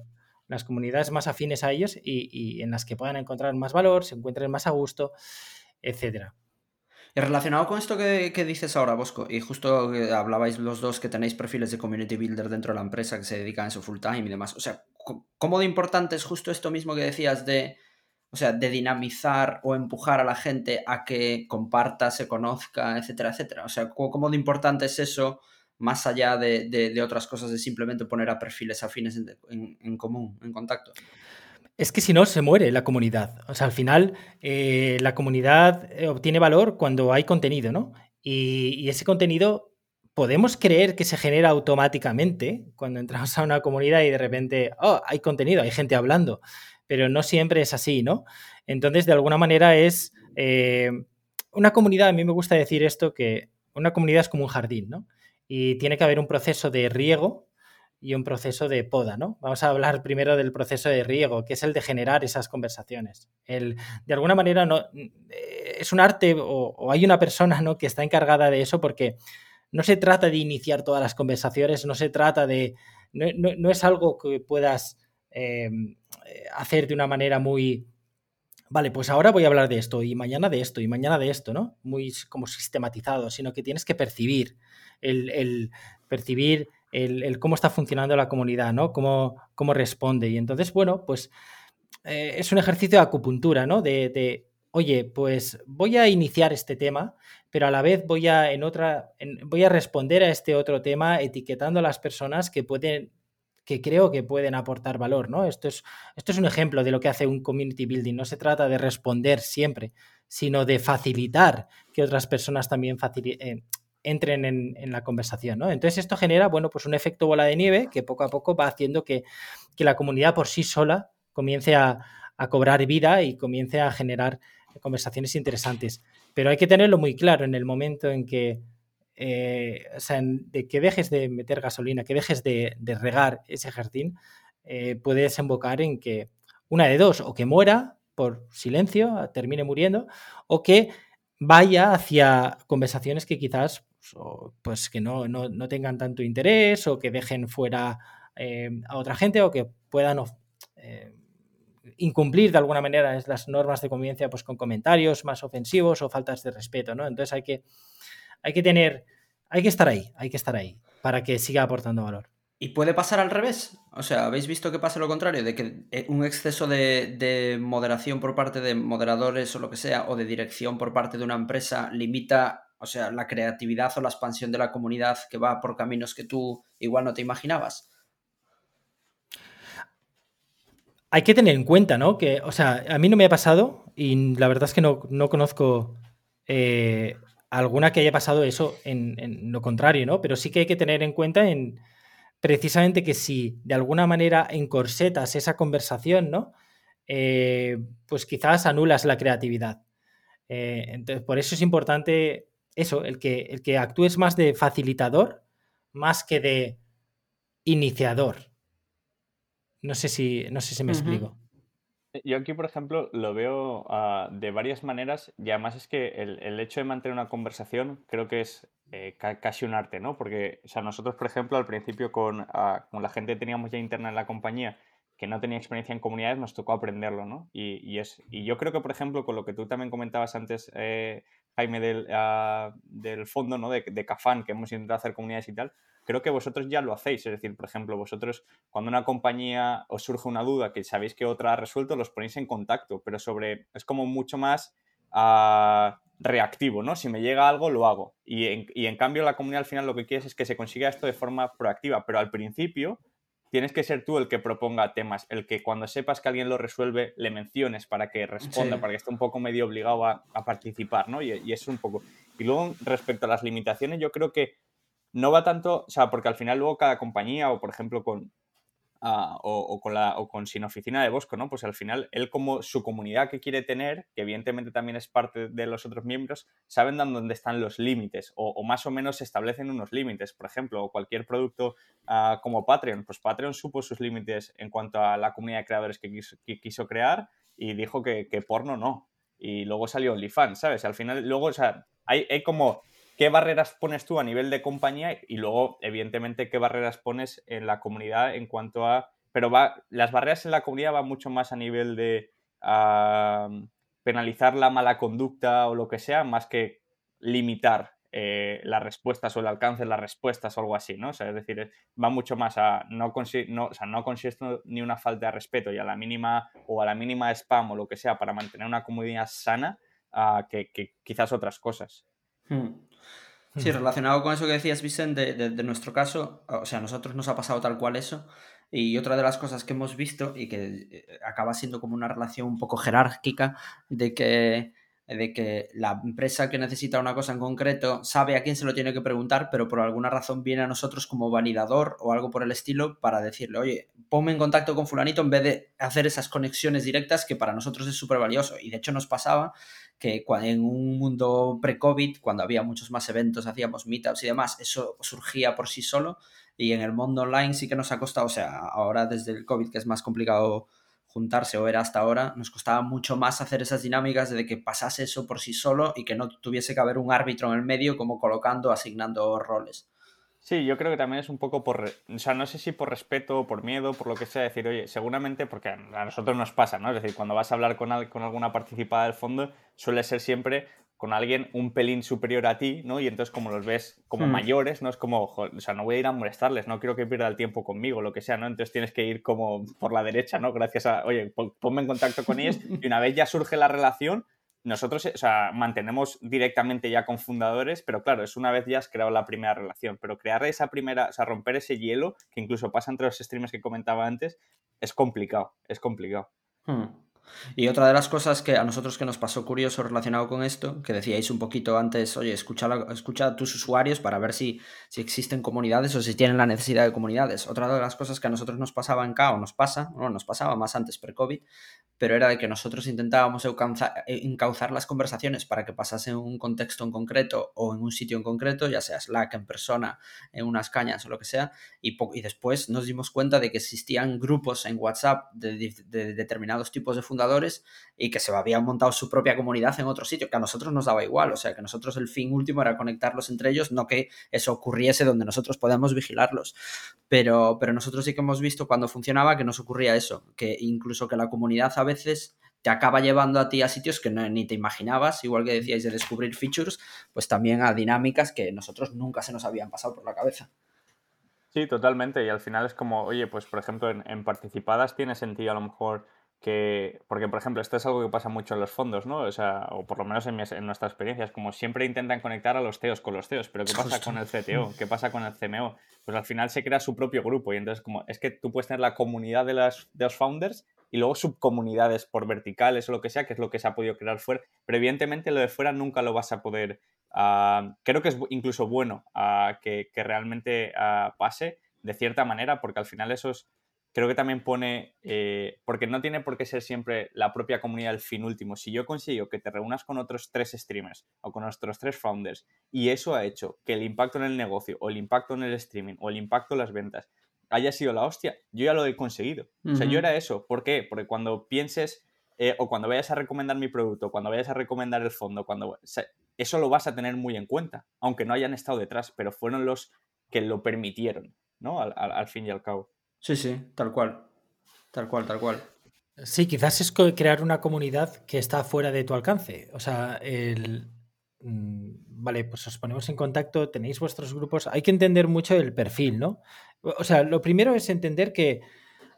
Las comunidades más afines a ellos y, y en las que puedan encontrar más valor, se encuentren más a gusto, etcétera. Y relacionado con esto que, dices ahora, Bosco, y justo hablabais los dos que tenéis perfiles de community builder dentro de la empresa que se dedican a eso full time y demás. O sea, ¿cómo de importante es justo esto mismo que decías de, o sea, de dinamizar o empujar a la gente a que comparta, se conozca, etcétera, etcétera? O sea, ¿cómo de importante es eso más allá de, otras cosas de simplemente poner a perfiles afines en común, en contacto? Es que si no, se muere la comunidad. O sea, al final, eh, la comunidad eh, obtiene valor cuando hay contenido, ¿no? Y, ese contenido podemos creer que se genera automáticamente cuando entramos a una comunidad y de repente, oh, hay contenido, hay gente hablando, pero no siempre es así, ¿no? Entonces, de alguna manera es eh, una comunidad, a mí me gusta decir esto, que una comunidad es como un jardín, ¿no? Y tiene que haber un proceso de riego y un proceso de poda, ¿no? Vamos a hablar primero del proceso de riego, que es el de generar esas conversaciones. El, de alguna manera no, eh, es un arte o, hay una persona ¿no? que está encargada de eso porque no se trata de iniciar todas las conversaciones, no se trata de... No, es algo que puedas em, hacer de una manera muy... Vale, pues ahora voy a hablar de esto y mañana de esto y mañana de esto, ¿no? Muy como sistematizado, sino que tienes que percibir, el, el percibir el, cómo está funcionando la comunidad, ¿no? Cómo, cómo responde. Y entonces, bueno, pues eh, es un ejercicio de acupuntura, ¿no? De, oye, pues voy a iniciar este tema, pero a la vez voy a, en otra, voy a responder a este otro tema etiquetando a las personas que pueden que creo que pueden aportar valor, ¿no? Esto es, esto es un ejemplo de lo que hace un community building. No se trata de responder siempre, sino de facilitar que otras personas también eh, entren en, la conversación, ¿no? Entonces esto genera, bueno, pues un efecto bola de nieve que poco a poco va haciendo que, la comunidad por sí sola comience a, cobrar vida y comience a generar conversaciones interesantes. Pero hay que tenerlo muy claro en el momento en que eh, de que dejes de meter gasolina, que dejes de, regar ese jardín, eh, puede desembocar en que una de dos, o que muera por silencio, termine muriendo, o que vaya hacia conversaciones que quizás pues que no, tengan tanto interés o que dejen fuera eh, a otra gente o que puedan incumplir de alguna manera las normas de convivencia pues, con comentarios más ofensivos o faltas de respeto, ¿no? Entonces hay que, hay que tener, hay que estar ahí, hay que estar ahí para que siga aportando valor. ¿Y puede pasar al revés? O sea, ¿habéis visto que pasa lo contrario? De que eh, un exceso de, moderación por parte de moderadores o lo que sea, o de dirección por parte de una empresa, limita, o sea, la creatividad o la expansión de la comunidad que va por caminos que tú igual no te imaginabas? hay que tener en cuenta, ¿no? Que, o sea, a mí no me ha pasado y la verdad es que no, conozco eh, alguna que haya pasado eso en, lo contrario, ¿no? Pero sí que hay que tener en cuenta en precisamente que si de alguna manera encorsetas esa conversación, ¿no? Eh, pues quizás anulas la creatividad. Eh, entonces, por eso es importante eso, el que, el que actúes más de facilitador más que de iniciador. No sé si, no sé si me explico. Yo aquí, por ejemplo, lo veo ah, de varias maneras y además es que el, hecho de mantener una conversación creo que es eh, casi un arte, ¿no? Porque, o sea, nosotros, por ejemplo, al principio con, ah, con, la gente que teníamos ya interna en la compañía que no tenía experiencia en comunidades, nos tocó aprenderlo, ¿no? Y, es, y yo creo que, por ejemplo, con lo que tú también comentabas antes, eh, Jaime, del, ah, del fondo, ¿no? De, de Cafán, que hemos intentado hacer comunidades y tal, creo que vosotros ya lo hacéis. Es decir, por ejemplo, vosotros cuando una compañía os surge una duda que sabéis que otra ha resuelto, los ponéis en contacto, pero sobre, es como mucho más uh, reactivo, ¿no? Si me llega algo, lo hago. Y en, y en cambio la comunidad al final lo que quieres es que se consiga esto de forma proactiva, pero al principio tienes que ser tú el que proponga temas, el que cuando sepas que alguien lo resuelve, le menciones para que responda, para que esté un poco medio obligado a, participar, ¿no? Y, y, eso un poco. Y luego, respecto a las limitaciones, yo creo que no va tanto, o sea, porque al final luego cada compañía o por ejemplo con, ah, o, con la, o con Sin Oficina de Bosco, ¿no? Pues al final él como su comunidad que quiere tener, que evidentemente también es parte de los otros miembros, saben dónde están los límites o, más o menos establecen unos límites. Por ejemplo, cualquier producto ah, como Patreon, pues Patreon supo sus límites en cuanto a la comunidad de creadores que quiso, crear y dijo que, porno no. Y luego salió OnlyFans, ¿sabes? Al final, luego, o sea, hay, hay como ¿Qué barreras pones tú a nivel de compañía? Y luego, evidentemente, ¿qué barreras pones en la comunidad en cuanto a... Pero va, las barreras en la comunidad van mucho más a nivel de penalizar la mala conducta o lo que sea, más que limitar eh, las respuestas o el alcance de las respuestas o algo así, ¿no? O sea, es decir, va mucho más a no, no, o sea, no consiste ni una falta de respeto y a la mínima o a la mínima spam o lo que sea para mantener una comunidad sana que, quizás otras cosas. Hmm. Sí, relacionado con eso que decías, Vicente, de, nuestro caso, o sea, a nosotros nos ha pasado tal cual eso. Y otra de las cosas que hemos visto y que eh, acaba siendo como una relación un poco jerárquica de que de que la empresa que necesita una cosa en concreto sabe a quién se lo tiene que preguntar, pero por alguna razón viene a nosotros como validador o algo por el estilo para decirle, oye, ponme en contacto con fulanito en vez de hacer esas conexiones directas que para nosotros es súper valioso. Y de hecho nos pasaba que en un mundo pre-COVID, cuando había muchos más eventos, hacíamos meetups y demás, eso surgía por sí solo. Y en el mundo online sí que nos ha costado, o sea, ahora desde el COVID que es más complicado juntarse o era hasta ahora, nos costaba mucho más hacer esas dinámicas de que pasase eso por sí solo y que no tuviese que haber un árbitro en el medio como colocando, asignando roles. Sí, yo creo que también es un poco por, o sea, no sé si por respeto, o por miedo, por lo que sea, decir, oye, seguramente, porque a nosotros nos pasa, ¿no? Es decir, cuando vas a hablar con, con alguna participada del fondo, suele ser siempre con alguien un pelín superior a ti, ¿no? Y entonces como los ves como hmm. mayores, ¿no? Es como, o sea, no voy a ir a molestarles, no quiero que pierda el tiempo conmigo, lo que sea, ¿no? Entonces tienes que ir como por la derecha, ¿no? Gracias a, oye, ponme en contacto con ellos y una vez ya surge la relación, nosotros, o sea, mantenemos directamente ya con fundadores, pero claro, es una vez ya has creado la primera relación, pero crear esa primera, o sea, romper ese hielo, que incluso pasa entre los streamers que comentaba antes, es complicado, es complicado. Hmm. Y otra de las cosas que a nosotros que nos pasó curioso relacionado con esto, que decíais un poquito antes, oye, escucha, escucha a tus usuarios para ver si, si existen comunidades o si tienen la necesidad de comunidades. Otra de las cosas que a nosotros nos pasaba en K o nos pasa, bueno, nos pasaba más antes pre-COVID, pero era de que nosotros intentábamos encauzar las conversaciones para que pasasen en un contexto en concreto o en un sitio en concreto, ya sea Slack, en persona, en unas cañas o lo que sea, y, y después nos dimos cuenta de que existían grupos en WhatsApp de, de determinados tipos de y que se habían montado su propia comunidad en otro sitio, que a nosotros nos daba igual, o sea, que nosotros el fin último era conectarlos entre ellos, no que eso ocurriese donde nosotros podemos vigilarlos. Pero, pero nosotros sí que hemos visto cuando funcionaba que nos ocurría eso, que incluso que la comunidad a veces te acaba llevando a ti a sitios que ni te imaginabas, igual que decíais de descubrir features, pues también a dinámicas que nosotros nunca se nos habían pasado por la cabeza. Sí, totalmente. Y al final es como, oye, pues por ejemplo, en participadas tiene sentido a lo mejor que, porque por ejemplo, esto es algo que pasa mucho en los fondos, ¿no? O sea, o por lo menos en, en nuestra experiencia, es como siempre intentan conectar a los CEOs con los CEOs, pero ¿qué pasa con el CTO? ¿Qué pasa con el CMO? Pues al final se crea su propio grupo y entonces como es que tú puedes tener la comunidad de, las, de los founders y luego subcomunidades por verticales o lo que sea, que es lo que se ha podido crear fuera, pero evidentemente lo de fuera nunca lo vas a poder, uh, creo que es incluso bueno uh, que, que, realmente uh, pase de cierta manera, porque al final esos creo que también pone, eh, porque no tiene por qué ser siempre la propia comunidad el fin último. Si yo consigo que te reúnas con otros tres streamers o con nuestros tres founders y eso ha hecho que el impacto en el negocio o el impacto en el streaming o el impacto en las ventas haya sido la hostia, yo ya lo he conseguido. O sea, yo era eso. ¿Por qué? Porque cuando pienses eh, o cuando vayas a recomendar mi producto, cuando vayas a recomendar el fondo, cuando eso lo vas a tener muy en cuenta, aunque no hayan estado detrás, pero fueron los que lo permitieron, ¿no? al fin y al cabo. Sí, sí, tal cual. Tal cual, tal cual. Sí, quizás es crear una comunidad que está fuera de tu alcance. O sea, el. Mm, vale, pues os ponemos en contacto, tenéis vuestros grupos. Hay que entender mucho el perfil, ¿no? O sea, lo primero es entender que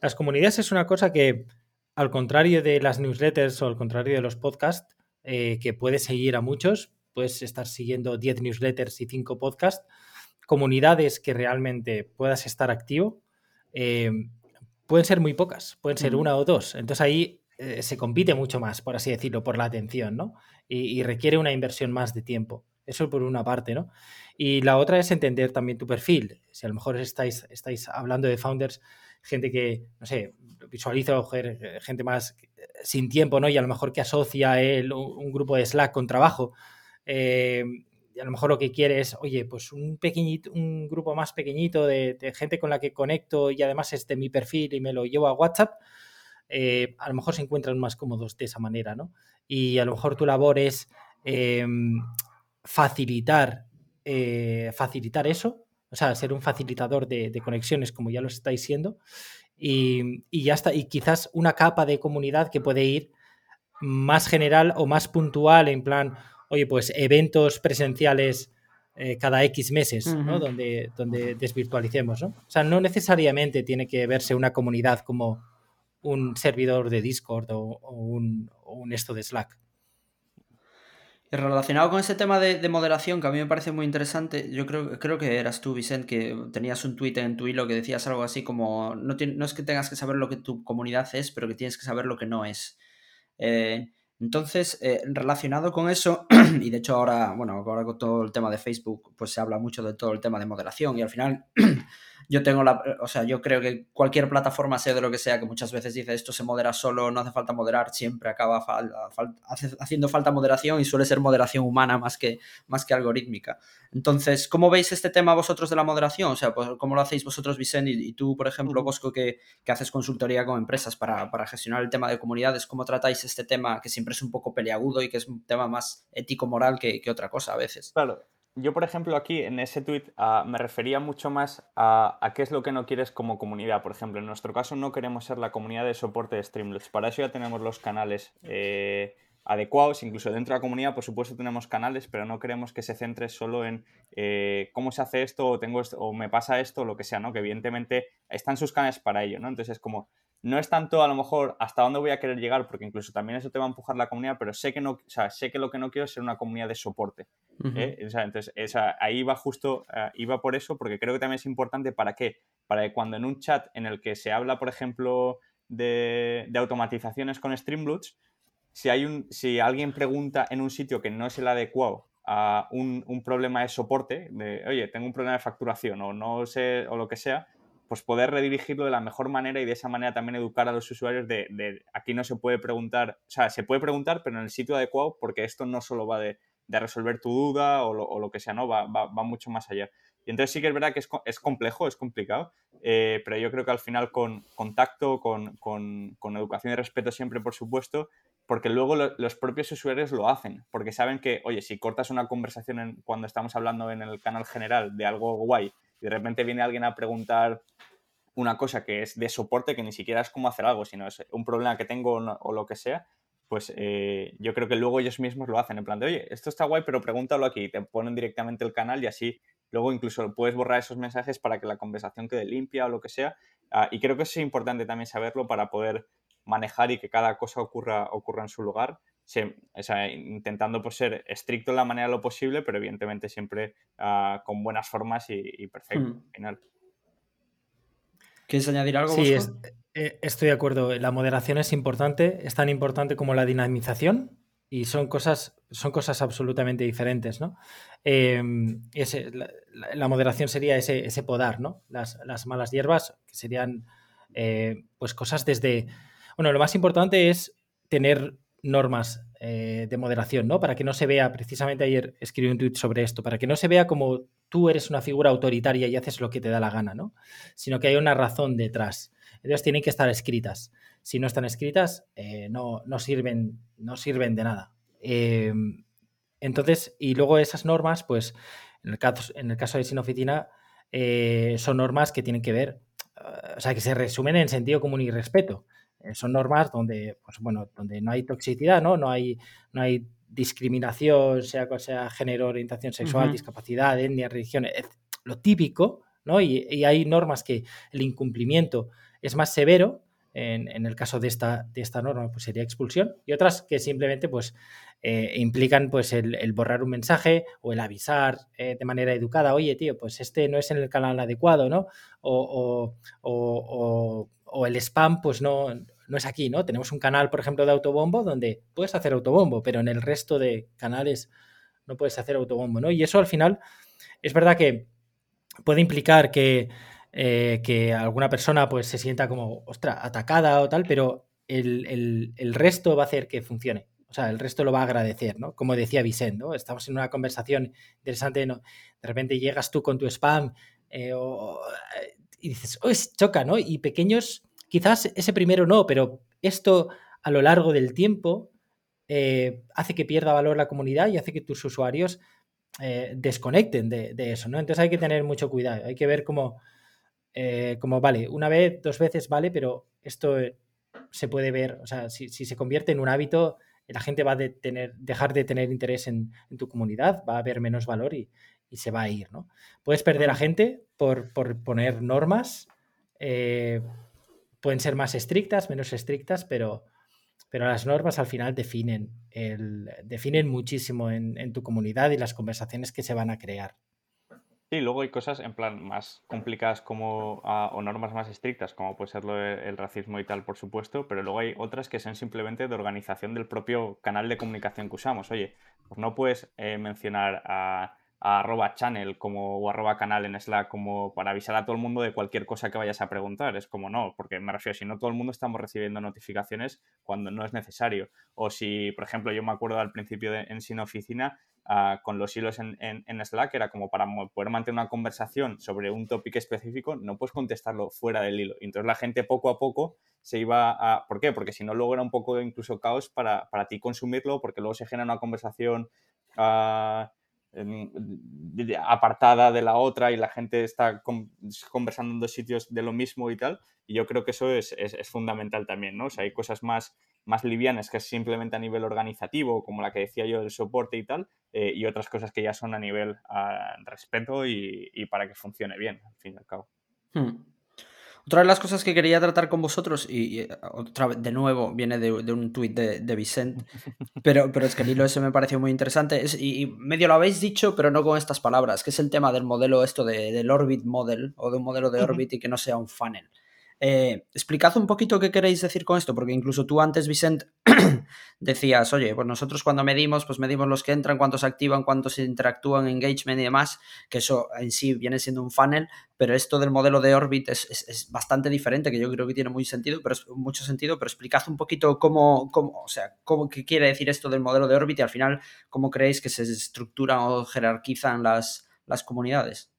las comunidades es una cosa que, al contrario de las newsletters o al contrario de los podcasts, eh, que puedes seguir a muchos, puedes estar siguiendo 10 newsletters y 5 podcasts, comunidades que realmente puedas estar activo, eh, pueden ser muy pocas, pueden ser una o dos. Entonces ahí eh, se compite mucho más, por así decirlo, por la atención, ¿no? Y, requiere una inversión más de tiempo. Eso por una parte, ¿no? Y la otra es entender también tu perfil. Si a lo mejor estáis, estáis hablando de founders, gente que, no sé, visualizo gente más sin tiempo, ¿no? Y a lo mejor que asocia él un, grupo de Slack con trabajo. Eh, a lo mejor lo que quiere es, oye, pues un pequeñito, un grupo más pequeñito de, gente con la que conecto y además es de mi perfil y me lo llevo a WhatsApp, eh, a lo mejor se encuentran más cómodos de esa manera, ¿no? Y a lo mejor tu labor es em, facilitar, eh, facilitar eso, o sea, ser un facilitador de, conexiones como ya lo estáis siendo, y, y ya está, y quizás una capa de comunidad que puede ir más general o más puntual, en plan, oye, pues eventos presenciales eh, cada X meses, ¿no? Donde, donde desvirtualicemos, ¿no? O sea, no necesariamente tiene que verse una comunidad como un servidor de Discord o, un, esto de Slack. Y relacionado con ese tema de, moderación, que a mí me parece muy interesante, yo creo, creo que eras tú, Vicente, que tenías un tweet en tu hilo que decías algo así como, no, no es que tengas que saber lo que tu comunidad es, pero que tienes que saber lo que no es. Eh, entonces, eh, relacionado con eso, y de hecho ahora, bueno, ahora con todo el tema de Facebook, pues se habla mucho de todo el tema de moderación y al final yo tengo la, o sea, yo creo que cualquier plataforma, sea de lo que sea, que muchas veces dice esto se modera solo, no hace falta moderar, siempre acaba haciendo falta moderación y suele ser moderación humana más que, más que algorítmica. Entonces, ¿cómo veis este tema vosotros de la moderación? O sea, pues, ¿cómo lo hacéis vosotros, Vicente? Y, tú, por ejemplo, Bosco, que, que haces consultoría con empresas para, para, gestionar el tema de comunidades, ¿cómo tratáis este tema que siempre es un poco peleagudo y que es un tema más ético-moral que, que otra cosa a veces? Claro, yo, por ejemplo, aquí en ese tweet ah, me refería mucho más a, qué es lo que no quieres como comunidad. Por ejemplo, en nuestro caso no queremos ser la comunidad de soporte de Streamlabs. Para eso ya tenemos los canales eh, adecuados. Incluso dentro de la comunidad, por supuesto, tenemos canales, pero no queremos que se centre solo en eh, cómo se hace esto o, tengo o me pasa esto o lo que sea, ¿no? Que evidentemente están sus canales para ello, ¿no? Entonces es como no es tanto a lo mejor hasta dónde voy a querer llegar, porque incluso también eso te va a empujar la comunidad, pero sé que no, o sea, sé que lo que no quiero es ser una comunidad de soporte. ¿eh? entonces, ahí va justo, uh, iba por eso, porque creo que también es importante para qué, para que cuando en un chat en el que se habla, por ejemplo, de, automatizaciones con Streamloots, si, hay un, si alguien pregunta en un sitio que no es el adecuado a un, un, problema de soporte, de, oye, tengo un problema de facturación o no sé, o lo que sea, pues poder redirigirlo de la mejor manera y de esa manera también educar a los usuarios de, aquí no se puede preguntar, o sea, se puede preguntar, pero en el sitio adecuado, porque esto no solo va de, resolver tu duda o lo, que sea, ¿no? Va, va, mucho más allá. Y entonces sí que es verdad que es, complejo, es complicado, eh, pero yo creo que al final con contacto, con, con, educación y respeto siempre, por supuesto, porque luego los propios usuarios lo hacen, porque saben que, oye, si cortas una conversación cuando estamos hablando en el canal general de algo guay y de repente viene alguien a preguntar una cosa que es de soporte, que ni siquiera es cómo hacer algo, sino es un problema que tengo o, lo que sea, pues eh, yo creo que luego ellos mismos lo hacen, en plan de, oye, esto está guay, pero pregúntalo aquí, te ponen directamente el canal y así luego incluso puedes borrar esos mensajes para que la conversación quede limpia o lo que sea. Ah, y creo que es importante también saberlo para poder manejar y que cada cosa ocurra, ocurra en su lugar, intentando pues, ser estricto en la manera de lo posible, pero evidentemente siempre ah, con buenas formas y, perfecto hmm. al final. ¿Quieres añadir algo? Sí, eh, estoy de acuerdo. La moderación es importante, es tan importante como la dinamización y son cosas, son cosas absolutamente diferentes, ¿no? Em, la, moderación sería ese, ese podar, ¿no? Las, malas hierbas, que serían eh, pues cosas desde bueno, lo más importante es tener normas eh, de moderación, ¿no? Para que no se vea, precisamente ayer escribí un tweet sobre esto, para que no se vea como tú eres una figura autoritaria y haces lo que te da la gana, ¿no? Sino que hay una razón detrás. Entonces tienen que estar escritas. Si no están escritas, eh, no, no, sirven, no sirven de nada. Em, entonces, y luego esas normas, pues, en el caso, en el caso de Sin Oficina, eh, son normas que tienen que ver, o sea, que se resumen en sentido común y respeto. Eh, son normas donde, pues, bueno, donde no hay toxicidad, ¿no? No hay, no hay discriminación, sea cual sea género, orientación sexual, discapacidad, etnia, religión, lo típico, ¿no? Y, hay normas que el incumplimiento es más severo, en, el caso de esta, de esta norma, pues sería expulsión, y otras que simplemente pues, eh, implican pues, el, borrar un mensaje o el avisar eh, de manera educada, oye, tío, pues este no es en el canal adecuado, ¿no? O, o, o el spam, pues no, no es aquí, ¿no? Tenemos un canal, por ejemplo, de autobombo donde puedes hacer autobombo, pero en el resto de canales no puedes hacer autobombo, ¿no? Y eso al final es verdad que puede implicar que, eh, que alguna persona pues se sienta como, ostra, atacada o tal, pero el, resto va a hacer que funcione. O sea, el resto lo va a agradecer, ¿no? Como decía Vicente, ¿no? Estamos en una conversación interesante, ¿no? De repente llegas tú con tu spam eh, y dices, oh, es choca, ¿no? Y pequeños Quizás ese primero no, pero esto a lo largo del tiempo eh, hace que pierda valor la comunidad y hace que tus usuarios eh, desconecten de, eso, ¿no? Entonces hay que tener mucho cuidado, hay que ver cómo, eh, vale, una vez, dos veces vale, pero esto se puede ver, o sea, si, se convierte en un hábito, la gente va a dejar de tener interés en, tu comunidad, va a haber menos valor y, se va a ir, ¿no? Puedes perder a gente por, poner normas, pueden ser más estrictas, menos estrictas, pero, pero las normas al final definen, el, definen muchísimo en, tu comunidad y las conversaciones que se van a crear. Sí, luego hay cosas en plan más complicadas como ah, o normas más estrictas, como puede ser el racismo y tal, por supuesto, pero luego hay otras que son simplemente de organización del propio canal de comunicación que usamos. Oye, pues no puedes eh, mencionar a arroba channel como, o arroba canal en Slack como para avisar a todo el mundo de cualquier cosa que vayas a preguntar. Es como no, porque me refiero, si no todo el mundo estamos recibiendo notificaciones cuando no es necesario. O si, por ejemplo, yo me acuerdo al principio de, en Sin Oficina, ah, con los hilos en, en, Slack, era como para poder mantener una conversación sobre un tópico específico, no puedes contestarlo fuera del hilo. Entonces la gente poco a poco se iba a... ¿Por qué? Porque si no, luego era un poco incluso caos para, para ti consumirlo, porque luego se genera una conversación... Uh, apartada de la otra y la gente está conversando en dos sitios de lo mismo y tal. Y yo creo que eso es, fundamental también, ¿no? O sea, hay cosas más, más livianas que es simplemente a nivel organizativo, como la que decía yo del soporte y tal, eh, y otras cosas que ya son a nivel a respeto y, para que funcione bien, al fin y al cabo. Hmm. Otra de las cosas que quería tratar con vosotros, y, eh, otra de nuevo viene de, un tuit de, de Vicent, pero, pero es que el hilo ese me pareció muy interesante, y, medio lo habéis dicho, pero no con estas palabras, que es el tema del modelo esto de, del Orbit Model, o de un modelo de Orbit y que no sea un funnel. Eh, explicad un poquito qué queréis decir con esto, porque incluso tú antes, Vicent, decías, oye, pues nosotros cuando medimos, pues medimos los que entran, cuántos activan, cuántos interactúan, engagement y demás, que eso en sí viene siendo un funnel, pero esto del modelo de Orbit es, bastante diferente, que yo creo que tiene muy sentido, pero mucho sentido, pero explicad un poquito cómo, cómo, o sea, cómo, qué quiere decir esto del modelo de Orbit y al final cómo creéis que se estructuran o jerarquizan las, las comunidades.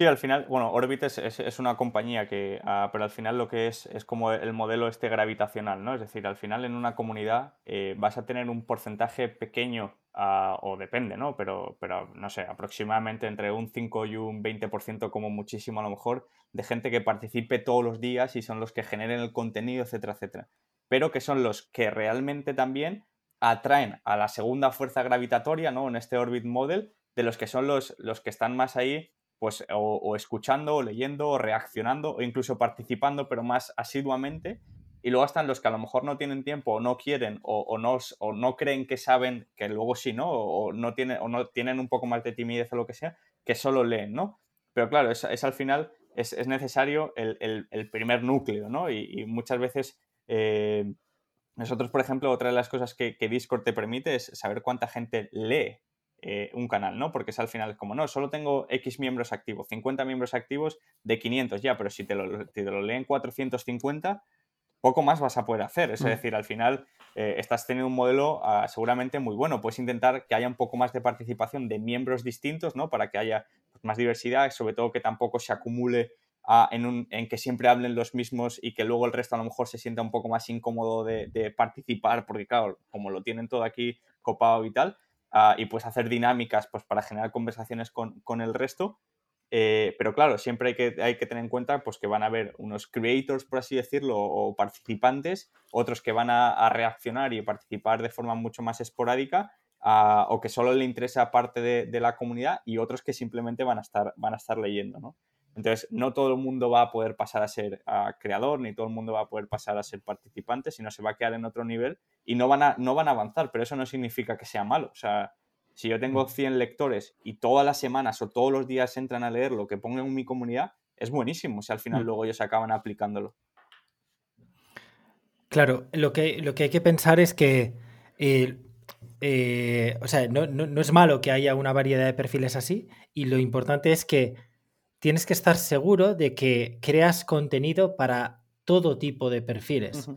Sí, al final, bueno, Orbit es, una compañía que, ah, pero al final lo que es es como el modelo este gravitacional, ¿no? Es decir, al final en una comunidad eh, vas a tener un porcentaje pequeño, ah, o depende, ¿no? Pero, pero, no sé, aproximadamente entre un 5 y un 20% como muchísimo a lo mejor, de gente que participe todos los días y son los que generen el contenido, etcétera, etcétera. Pero que son los que realmente también atraen a la segunda fuerza gravitatoria, ¿no? En este Orbit Model, de los que son los, los que están más ahí pues o, escuchando, o leyendo, o reaccionando, o incluso participando, pero más asiduamente. Y luego están los que a lo mejor no tienen tiempo, o no quieren, o, no, o no creen que saben, que luego sí, ¿no? O, no tienen, o no tienen un poco más de timidez o lo que sea, que solo leen, ¿no? Pero claro, es, al final, es, necesario el, primer núcleo, ¿no? Y, muchas veces... Eh, nosotros, por ejemplo, otra de las cosas que, que, Discord te permite es saber cuánta gente lee eh, un canal, ¿no? Porque es al final como, no, solo tengo X miembros activos, 50 miembros activos de 500 ya, pero si te lo, te lo leen 450, poco más vas a poder hacer. Es mm. decir, al final eh, estás teniendo un modelo ah, seguramente muy bueno. Puedes intentar que haya un poco más de participación de miembros distintos, ¿no? Para que haya pues, más diversidad, sobre todo que tampoco se acumule ah, en, en, que siempre hablen los mismos y que luego el resto a lo mejor se sienta un poco más incómodo de, de participar, porque claro, como lo tienen todo aquí copado y tal, Ah, y pues hacer dinámicas pues, para generar conversaciones con, con el resto. Eh, pero claro, siempre hay que, hay que tener en cuenta pues, que van a haber unos creators, por así decirlo, o participantes, otros que van a, reaccionar y participar de forma mucho más esporádica, ah, o que solo le interesa parte de, de, la comunidad, y otros que simplemente van a estar, van a estar leyendo. ¿no? Entonces, no todo el mundo va a poder pasar a ser creador, ni todo el mundo va a poder pasar a ser participante, sino se va a quedar en otro nivel y no van a, no van a avanzar, pero eso no significa que sea malo. O sea, si yo tengo 100 lectores y todas las semanas o todos los días entran a leer lo que pongo en mi comunidad, es buenísimo si al final mm. luego ellos acaban aplicándolo. Claro, lo que, lo que hay que pensar es que, eh, eh, o sea, no, no es malo que haya una variedad de perfiles así y lo importante es que tienes que estar seguro de que creas contenido para todo tipo de perfiles.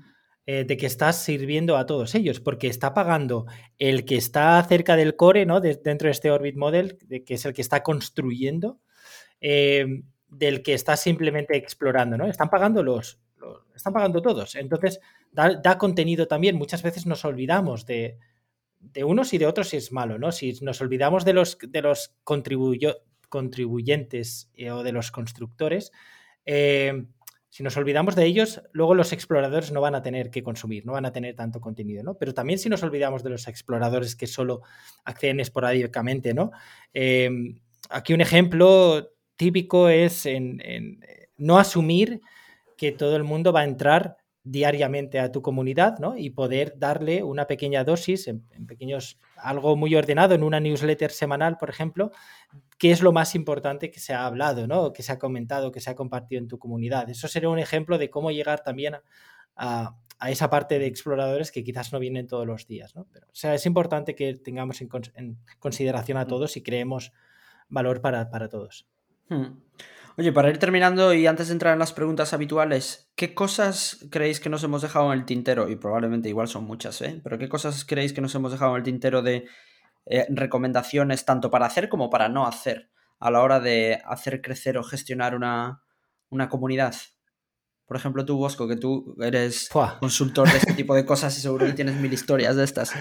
Eh, de que estás sirviendo a todos ellos, porque está pagando el que está cerca del core, ¿no? dentro de este Orbit Model, de, que es el que está construyendo, em, del que está simplemente explorando, ¿no? Están pagando los, están pagando todos. Entonces, da, contenido también. Muchas veces nos olvidamos de, de unos y de otros si es malo, ¿no? Si nos olvidamos de los, de los contribuyentes eh, o de los constructores, eh, si nos olvidamos de ellos, luego los exploradores no van a tener que consumir, no van a tener tanto contenido, ¿no? Pero también si nos olvidamos de los exploradores que solo acceden esporádicamente, ¿no? Eh, aquí un ejemplo típico es no asumir que todo el mundo va a entrar diariamente a tu comunidad, ¿no? Y poder darle una pequeña dosis en, pequeños, algo muy ordenado en una newsletter semanal, por ejemplo, qué es lo más importante que se ha hablado, ¿no? Que se ha comentado, que se ha compartido en tu comunidad. Eso sería un ejemplo de cómo llegar también a, esa parte de exploradores que quizás no vienen todos los días, ¿no? Pero, o sea, es importante que tengamos en, consideración a mm. todos y creemos valor para, todos. Hmm. Oye, para ir terminando y antes de entrar en las preguntas habituales, ¿qué cosas creéis que nos hemos dejado en el tintero? Y probablemente igual son muchas, ¿eh? Pero ¿qué cosas creéis que nos hemos dejado en el tintero de eh, recomendaciones tanto para hacer como para no hacer a la hora de hacer crecer o gestionar una, comunidad? Por ejemplo, tú, Bosco, que tú eres consultor de este tipo de cosas y seguro que tienes mil historias de estas.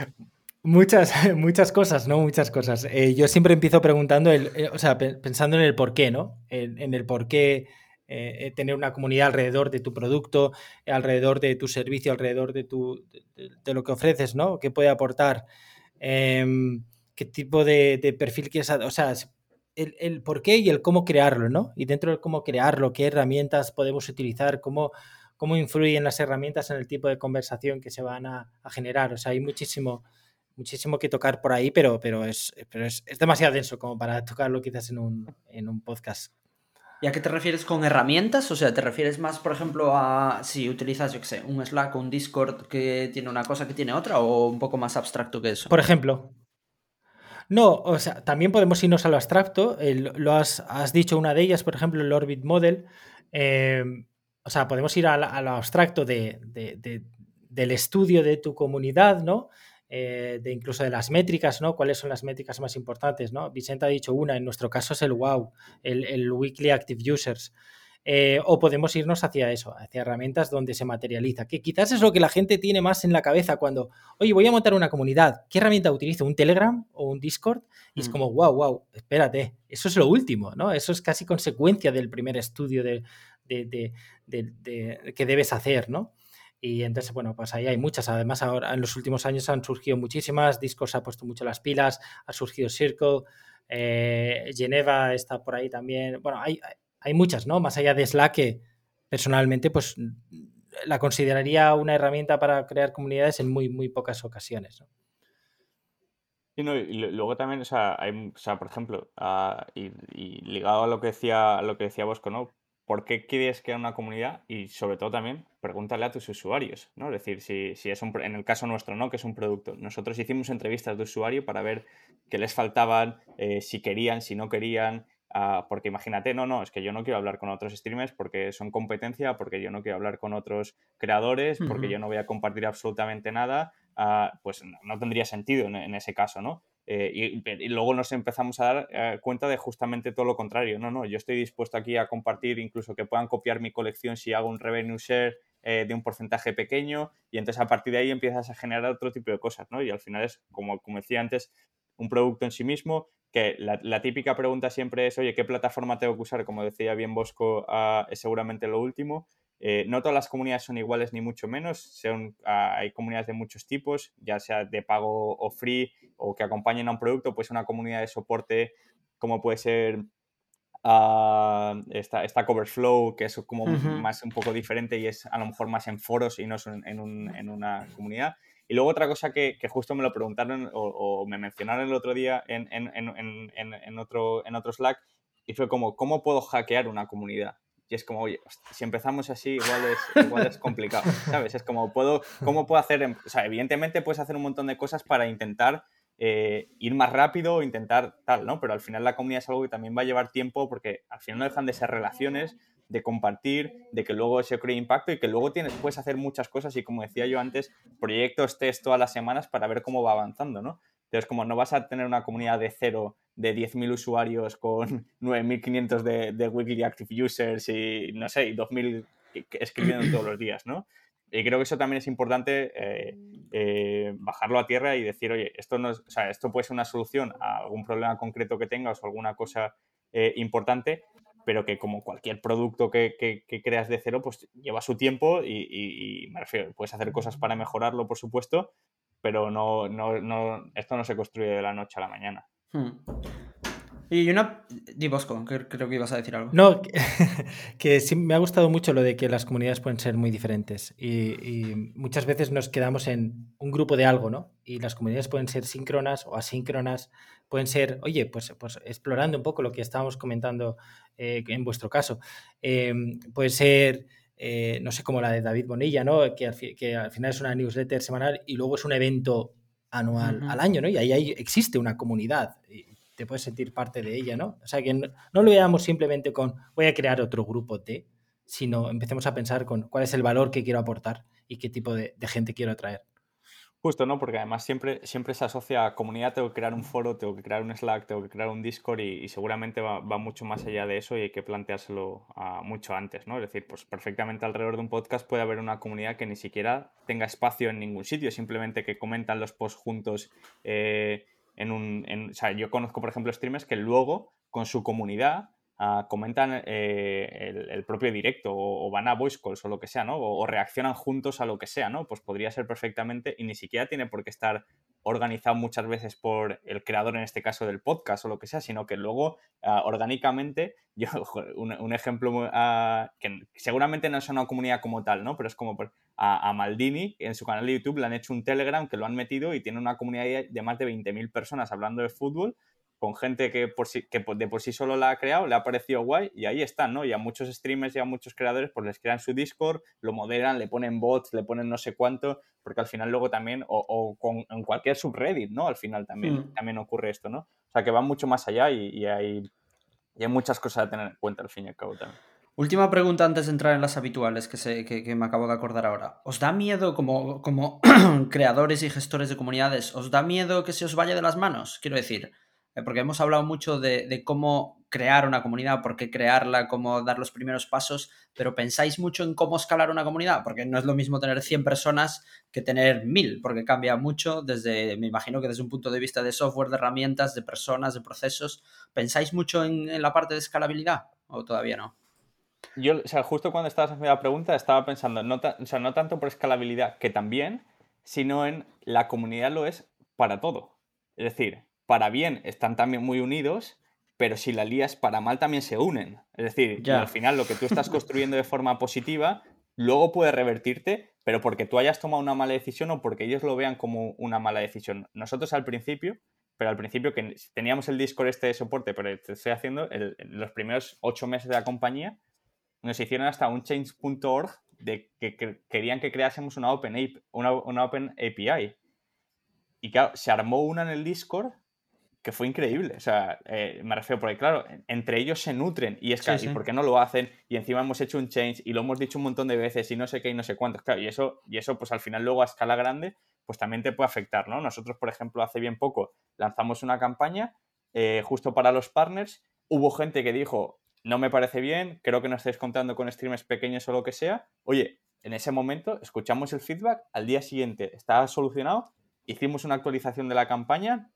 Muchas, muchas cosas, ¿no? Muchas cosas. Eh, yo siempre empiezo preguntando, el, eh, o sea, pensando en el por qué, ¿no? En, el por qué eh, tener una comunidad alrededor de tu producto, alrededor de tu servicio, alrededor de, tu, de, lo que ofreces, ¿no? ¿Qué puede aportar? Em, ¿Qué tipo de, perfil quieres? O sea, el, el, por qué y el cómo crearlo, ¿no? Y dentro de cómo crearlo, qué herramientas podemos utilizar, cómo, cómo influyen las herramientas en el tipo de conversación que se van a, a generar. O sea, hay muchísimo muchísimo que tocar por ahí, pero, pero, es, pero es, demasiado denso como para tocarlo quizás en un, en un podcast. ¿Y a qué te refieres con herramientas? O sea, ¿te refieres más, por ejemplo, a si utilizas, yo qué sé, un Slack o un Discord que tiene una cosa que tiene otra o un poco más abstracto que eso? Por ejemplo. No, o sea, también podemos irnos a lo abstracto. lo has, dicho una de ellas, por ejemplo, el Orbit Model. Eh, o sea, podemos ir a, lo abstracto de, del estudio de tu comunidad, ¿no? Eh, de incluso de las métricas, ¿no? ¿Cuáles son las métricas más importantes, ¿no? Vicente ha dicho una, en nuestro caso es el WOW, el, Weekly Active Users. Eh, o podemos irnos hacia eso, hacia herramientas donde se materializa, que quizás es lo que la gente tiene más en la cabeza cuando, oye, voy a montar una comunidad, ¿qué herramienta utilizo? ¿Un Telegram o un Discord? Y es mm. como, wow, wow, espérate, eso es lo último, ¿no? Eso es casi consecuencia del primer estudio de, que debes hacer, ¿no? Y entonces, bueno, pues ahí hay muchas. Además, ahora en los últimos años han surgido muchísimas. Discos ha puesto mucho las pilas. Ha surgido Circle. Eh, Geneva está por ahí también. Bueno, hay, hay muchas, ¿no? Más allá de Slack, que personalmente, pues la consideraría una herramienta para crear comunidades en muy, muy pocas ocasiones. ¿no? Y, luego también, o sea, hay, o sea por ejemplo, ah, y, ligado a lo que decía, a lo que decía Bosco, ¿no? ¿Por qué quieres crear una comunidad? Y sobre todo también, pregúntale a tus usuarios, ¿no? Es decir, si, si es un, en el caso nuestro, ¿no? Que es un producto. Nosotros hicimos entrevistas de usuario para ver qué les faltaban, eh, si querían, si no querían, ah, porque imagínate, no, no, es que yo no quiero hablar con otros streamers porque son competencia, porque yo no quiero hablar con otros creadores, porque yo no voy a compartir absolutamente nada, ah, pues no, tendría sentido en, ese caso, ¿no? Eh, y, luego nos empezamos a dar eh, cuenta de justamente todo lo contrario. No, no, yo estoy dispuesto aquí a compartir, incluso que puedan copiar mi colección si hago un revenue share eh, de un porcentaje pequeño y entonces a partir de ahí empiezas a generar otro tipo de cosas, ¿no? Y al final es, como, como decía antes, un producto en sí mismo, que la, típica pregunta siempre es, oye, ¿qué plataforma tengo que usar? Como decía bien Bosco, ah, es seguramente lo último. Eh, no todas las comunidades son iguales ni mucho menos, son, ah, hay comunidades de muchos tipos, ya sea de pago o free o que acompañen a un producto, pues una comunidad de soporte como puede ser uh, esta, esta Coverflow, que es como más un poco diferente y es a lo mejor más en foros y no en, un, en una comunidad. Y luego otra cosa que, que justo me lo preguntaron o, me mencionaron el otro día en, en, otro, en otro Slack y fue como, ¿cómo puedo hackear una comunidad? Y es como, oye, si empezamos así, igual es, igual es complicado, ¿sabes? Es como, ¿puedo, ¿cómo puedo hacer? O sea, evidentemente puedes hacer un montón de cosas para intentar eh, ir más rápido intentar tal, ¿no? Pero al final la comunidad es algo que también va a llevar tiempo porque al final no dejan de ser relaciones, de compartir, de que luego se cree impacto y que luego tienes, puedes hacer muchas cosas y como decía yo antes, proyectos, test todas las semanas para ver cómo va avanzando, ¿no? Entonces, como no vas a tener una comunidad de cero de 10.000 usuarios con 9.500 de, de weekly active users y, no sé, 2.000 escribiendo todos los días, ¿no? Y creo que eso también es importante eh, eh, bajarlo a tierra y decir, oye, esto, no o sea, esto puede ser una solución a algún problema concreto que tengas o alguna cosa eh, importante, pero que como cualquier producto que, creas de cero, pues lleva su tiempo y, y, me refiero, puedes hacer cosas para mejorarlo, por supuesto, pero no, no, no, esto no se construye de la noche a la mañana. Hmm. Y una. Di Bosco, que creo que ibas a decir algo. No, que, sí me ha gustado mucho lo de que las comunidades pueden ser muy diferentes. Y, muchas veces nos quedamos en un grupo de algo, ¿no? Y las comunidades pueden ser síncronas o asíncronas. Pueden ser, oye, pues, pues explorando un poco lo que estábamos comentando eh, en vuestro caso. Eh, puede ser eh, no sé, como la de David Bonilla, ¿no? Que al, que al, final es una newsletter semanal y luego es un evento anual al año, ¿no? Y ahí, existe una comunidad y te puedes sentir parte de ella, ¿no? O sea, que no, lo veamos simplemente con voy a crear otro grupo de, sino empecemos a pensar con cuál es el valor que quiero aportar y qué tipo de gente quiero atraer. Justo, ¿no? Porque además siempre, siempre se asocia a comunidad, tengo que crear un foro, tengo que crear un Slack, tengo que crear un Discord y, seguramente va, mucho más allá de eso y hay que planteárselo mucho antes, ¿no? Es decir, pues perfectamente alrededor de un podcast puede haber una comunidad que ni siquiera tenga espacio en ningún sitio, simplemente que comentan los posts juntos eh, en un... o sea, yo conozco, por ejemplo, streamers que luego con su comunidad comentan eh, el, propio directo o, van a voice calls o lo que sea, ¿no? O, reaccionan juntos a lo que sea, ¿no? Pues podría ser perfectamente y ni siquiera tiene por qué estar organizado muchas veces por el creador, en este caso del podcast o lo que sea, sino que luego ah, orgánicamente, yo, un, ejemplo ah, que seguramente no es una comunidad como tal, ¿no? Pero es como a, a, Maldini, en su canal de YouTube le han hecho un Telegram que lo han metido y tiene una comunidad de más de 20.000 personas hablando de fútbol con gente que, por sí, que de por sí solo la ha creado, le ha parecido guay y ahí están, ¿no? Y a muchos streamers y a muchos creadores pues les crean su Discord, lo moderan, le ponen bots, le ponen no sé cuánto, porque al final luego también, o, con, en cualquier subreddit, ¿no? Al final también, mm. también ocurre esto, ¿no? O sea, que va mucho más allá y, hay, y hay muchas cosas a tener en cuenta al fin y al cabo también. Última pregunta antes de entrar en las habituales que, sé, que, me acabo de acordar ahora. ¿Os da miedo como, como creadores y gestores de comunidades? ¿Os da miedo que se os vaya de las manos? Quiero decir, porque hemos hablado mucho de, cómo crear una comunidad, por qué crearla, cómo dar los primeros pasos, pero pensáis mucho en cómo escalar una comunidad, porque no es lo mismo tener 100 personas que tener 1000, porque cambia mucho desde, me imagino que desde un punto de vista de software, de herramientas, de personas, de procesos. ¿Pensáis mucho en la parte de escalabilidad o todavía no? Yo, o sea, justo cuando estabas haciendo la pregunta, estaba pensando, o sea, no tanto por escalabilidad, que también, sino en la comunidad lo es para todo. Es decir, para bien están también muy unidos, pero si la lías para mal también se unen. Es decir, al final lo que tú estás construyendo de forma positiva, luego puede revertirte, pero porque tú hayas tomado una mala decisión o porque ellos lo vean como una mala decisión. Nosotros al principio, pero al principio que teníamos el Discord este de soporte, pero te estoy haciendo los primeros ocho meses de la compañía, nos hicieron hasta un change.org de que, querían que creásemos una open, una, open API. Y claro, se armó una en el Discord que fue increíble. O sea, eh, me refiero porque, claro, entre ellos se nutren y es que, por qué no lo hacen? Y encima hemos hecho un change y lo hemos dicho un montón de veces y no sé qué y no sé cuántos. Claro, y eso, y eso pues al final luego a escala grande, pues también te puede afectar, ¿no? Nosotros, por ejemplo, hace bien poco lanzamos una campaña eh, justo para los partners. Hubo gente que dijo, no me parece bien, creo que no estáis contando con streams pequeños o lo que sea. Oye, en ese momento escuchamos el feedback, al día siguiente estaba solucionado, hicimos una actualización de la campaña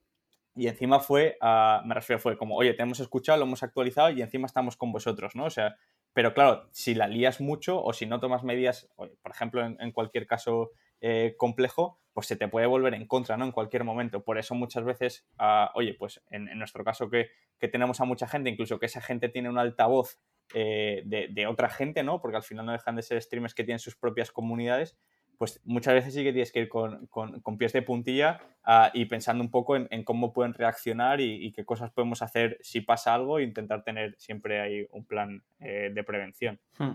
y encima fue, me refiero, fue como, oye, te hemos escuchado, lo hemos actualizado y encima estamos con vosotros, ¿no? O sea, pero claro, si la lías mucho o si no tomas medidas, por ejemplo, en, cualquier caso eh, complejo, pues se te puede volver en contra, ¿no? En cualquier momento. Por eso muchas veces, oye, pues en, nuestro caso que, tenemos a mucha gente, incluso que esa gente tiene un altavoz eh, de, otra gente, ¿no? Porque al final no dejan de ser streamers que tienen sus propias comunidades, pues muchas veces sí que tienes que ir con, pies de puntilla ah, y pensando un poco en, cómo pueden reaccionar y, qué cosas podemos hacer si pasa algo e intentar tener siempre ahí un plan eh, de prevención. Hmm.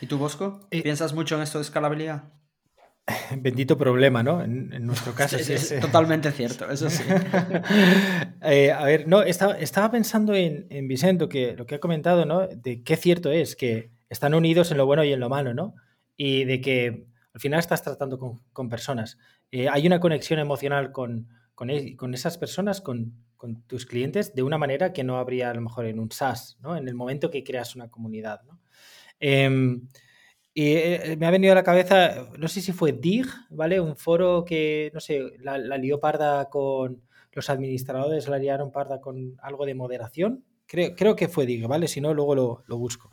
¿Y tú, Bosco? Eh, ¿Piensas mucho en esto de escalabilidad? Bendito problema, ¿no? En, nuestro caso. es, totalmente cierto, eso sí. Eh, a ver, no, estaba, estaba pensando en, en Vicento, que lo que ha comentado, ¿no? De qué cierto es que están unidos en lo bueno y en lo malo, ¿no? Y de que al final estás tratando con, personas. Eh, hay una conexión emocional con, con, con esas personas, con, con, tus clientes, de una manera que no habría a lo mejor en un SaaS, ¿no? En el momento que creas una comunidad, ¿no? Em, y eh, me ha venido a la cabeza, no sé si fue DIG, ¿vale? Un foro que, no sé, la, lió parda con los administradores, la liaron parda con algo de moderación. Creo, creo que fue DIG, ¿vale? Si no, luego lo, busco.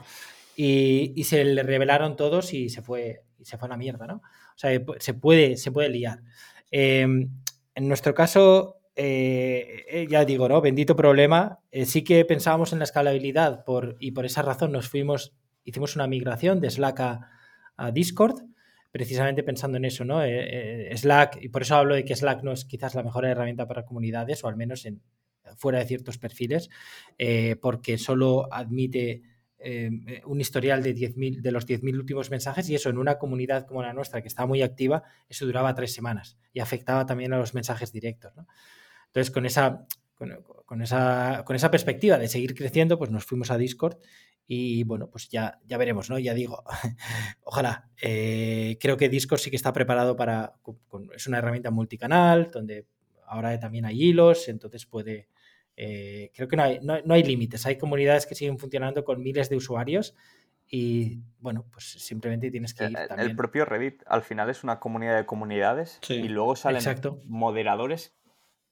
Y, se le revelaron todos y se fue, y se fue a la mierda, ¿no? O sea, se puede, se puede liar. Em, en nuestro caso, eh, eh, ya digo, ¿no? Bendito problema. sí que pensábamos en la escalabilidad por, y por esa razón nos fuimos hicimos una migración de Slack a, Discord, precisamente pensando en eso, ¿no? Eh, eh, Slack, y por eso hablo de que Slack no es quizás la mejor herramienta para comunidades, o al menos en, fuera de ciertos perfiles, eh, porque solo admite un historial de, de los 10.000 últimos mensajes y eso en una comunidad como la nuestra, que está muy activa, eso duraba tres semanas y afectaba también a los mensajes directos. Entonces, con esa, con, esa, con esa perspectiva de seguir creciendo, pues nos fuimos a Discord y bueno, pues ya, ya veremos, ¿no? Ya digo, ojalá. Eh, creo que Discord sí que está preparado para. es una herramienta multicanal, donde ahora también hay hilos, entonces puede. Eh, creo que no hay, no, hay límites. Hay comunidades que siguen funcionando con miles de usuarios y bueno, pues simplemente tienes que ir. También. El propio Reddit al final es una comunidad de comunidades y luego salen moderadores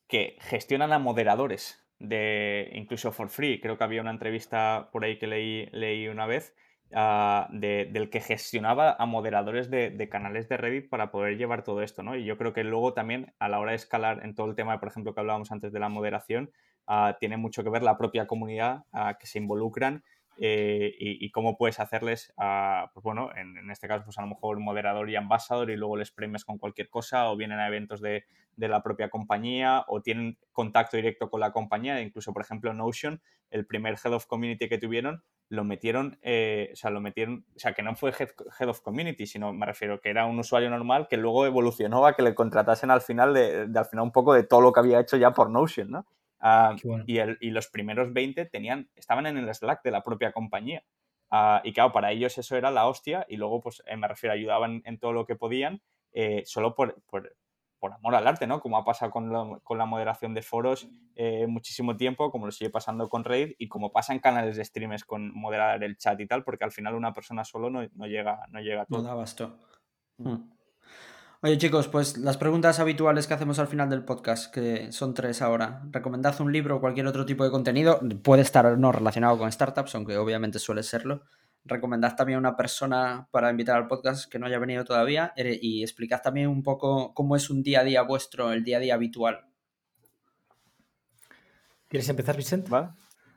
que gestionan a moderadores de incluso for free. Creo que había una entrevista por ahí que leí, leí una vez ah, del que gestionaba a moderadores de, canales de Reddit para poder llevar todo esto, ¿no? Y yo creo que luego también a la hora de escalar en todo el tema, por ejemplo, que hablábamos antes de la moderación, ah, tiene mucho que ver la propia comunidad ah, que se involucran eh, y, cómo puedes hacerles, pues bueno, en, este caso, pues a lo mejor moderador y ambasador y luego les premias con cualquier cosa o vienen a eventos de, la propia compañía o tienen contacto directo con la compañía. Incluso, por ejemplo, Notion, el primer Head of Community que tuvieron, lo metieron, eh, o sea, lo metieron, o sea, que no fue head, of Community, sino me refiero que era un usuario normal que luego evolucionó a que le contratasen al final de, de al final un poco de todo lo que había hecho ya por Notion, ¿no? Ah, y, los primeros 20 tenían, estaban en el Slack de la propia compañía. Ah, y claro, para ellos eso era la hostia y luego, pues eh, me refiero, ayudaban en todo lo que podían, eh, solo por, por, amor al arte, ¿no? Como ha pasado con, la moderación de foros eh, muchísimo tiempo, como lo sigue pasando con Raid y como pasa en canales de streamers con moderar el chat y tal, porque al final una persona solo no, llega, no llega a todo. No da basto. Mm. Oye chicos, pues las preguntas habituales que hacemos al final del podcast, que son tres ahora. Recomendad un libro o cualquier otro tipo de contenido. Puede estar no relacionado con startups, aunque obviamente suele serlo. Recomendad también una persona para invitar al podcast que no haya venido todavía y explicad también un poco cómo es un día a día vuestro, el día a día habitual. ¿Quieres empezar, Vicente? Vale.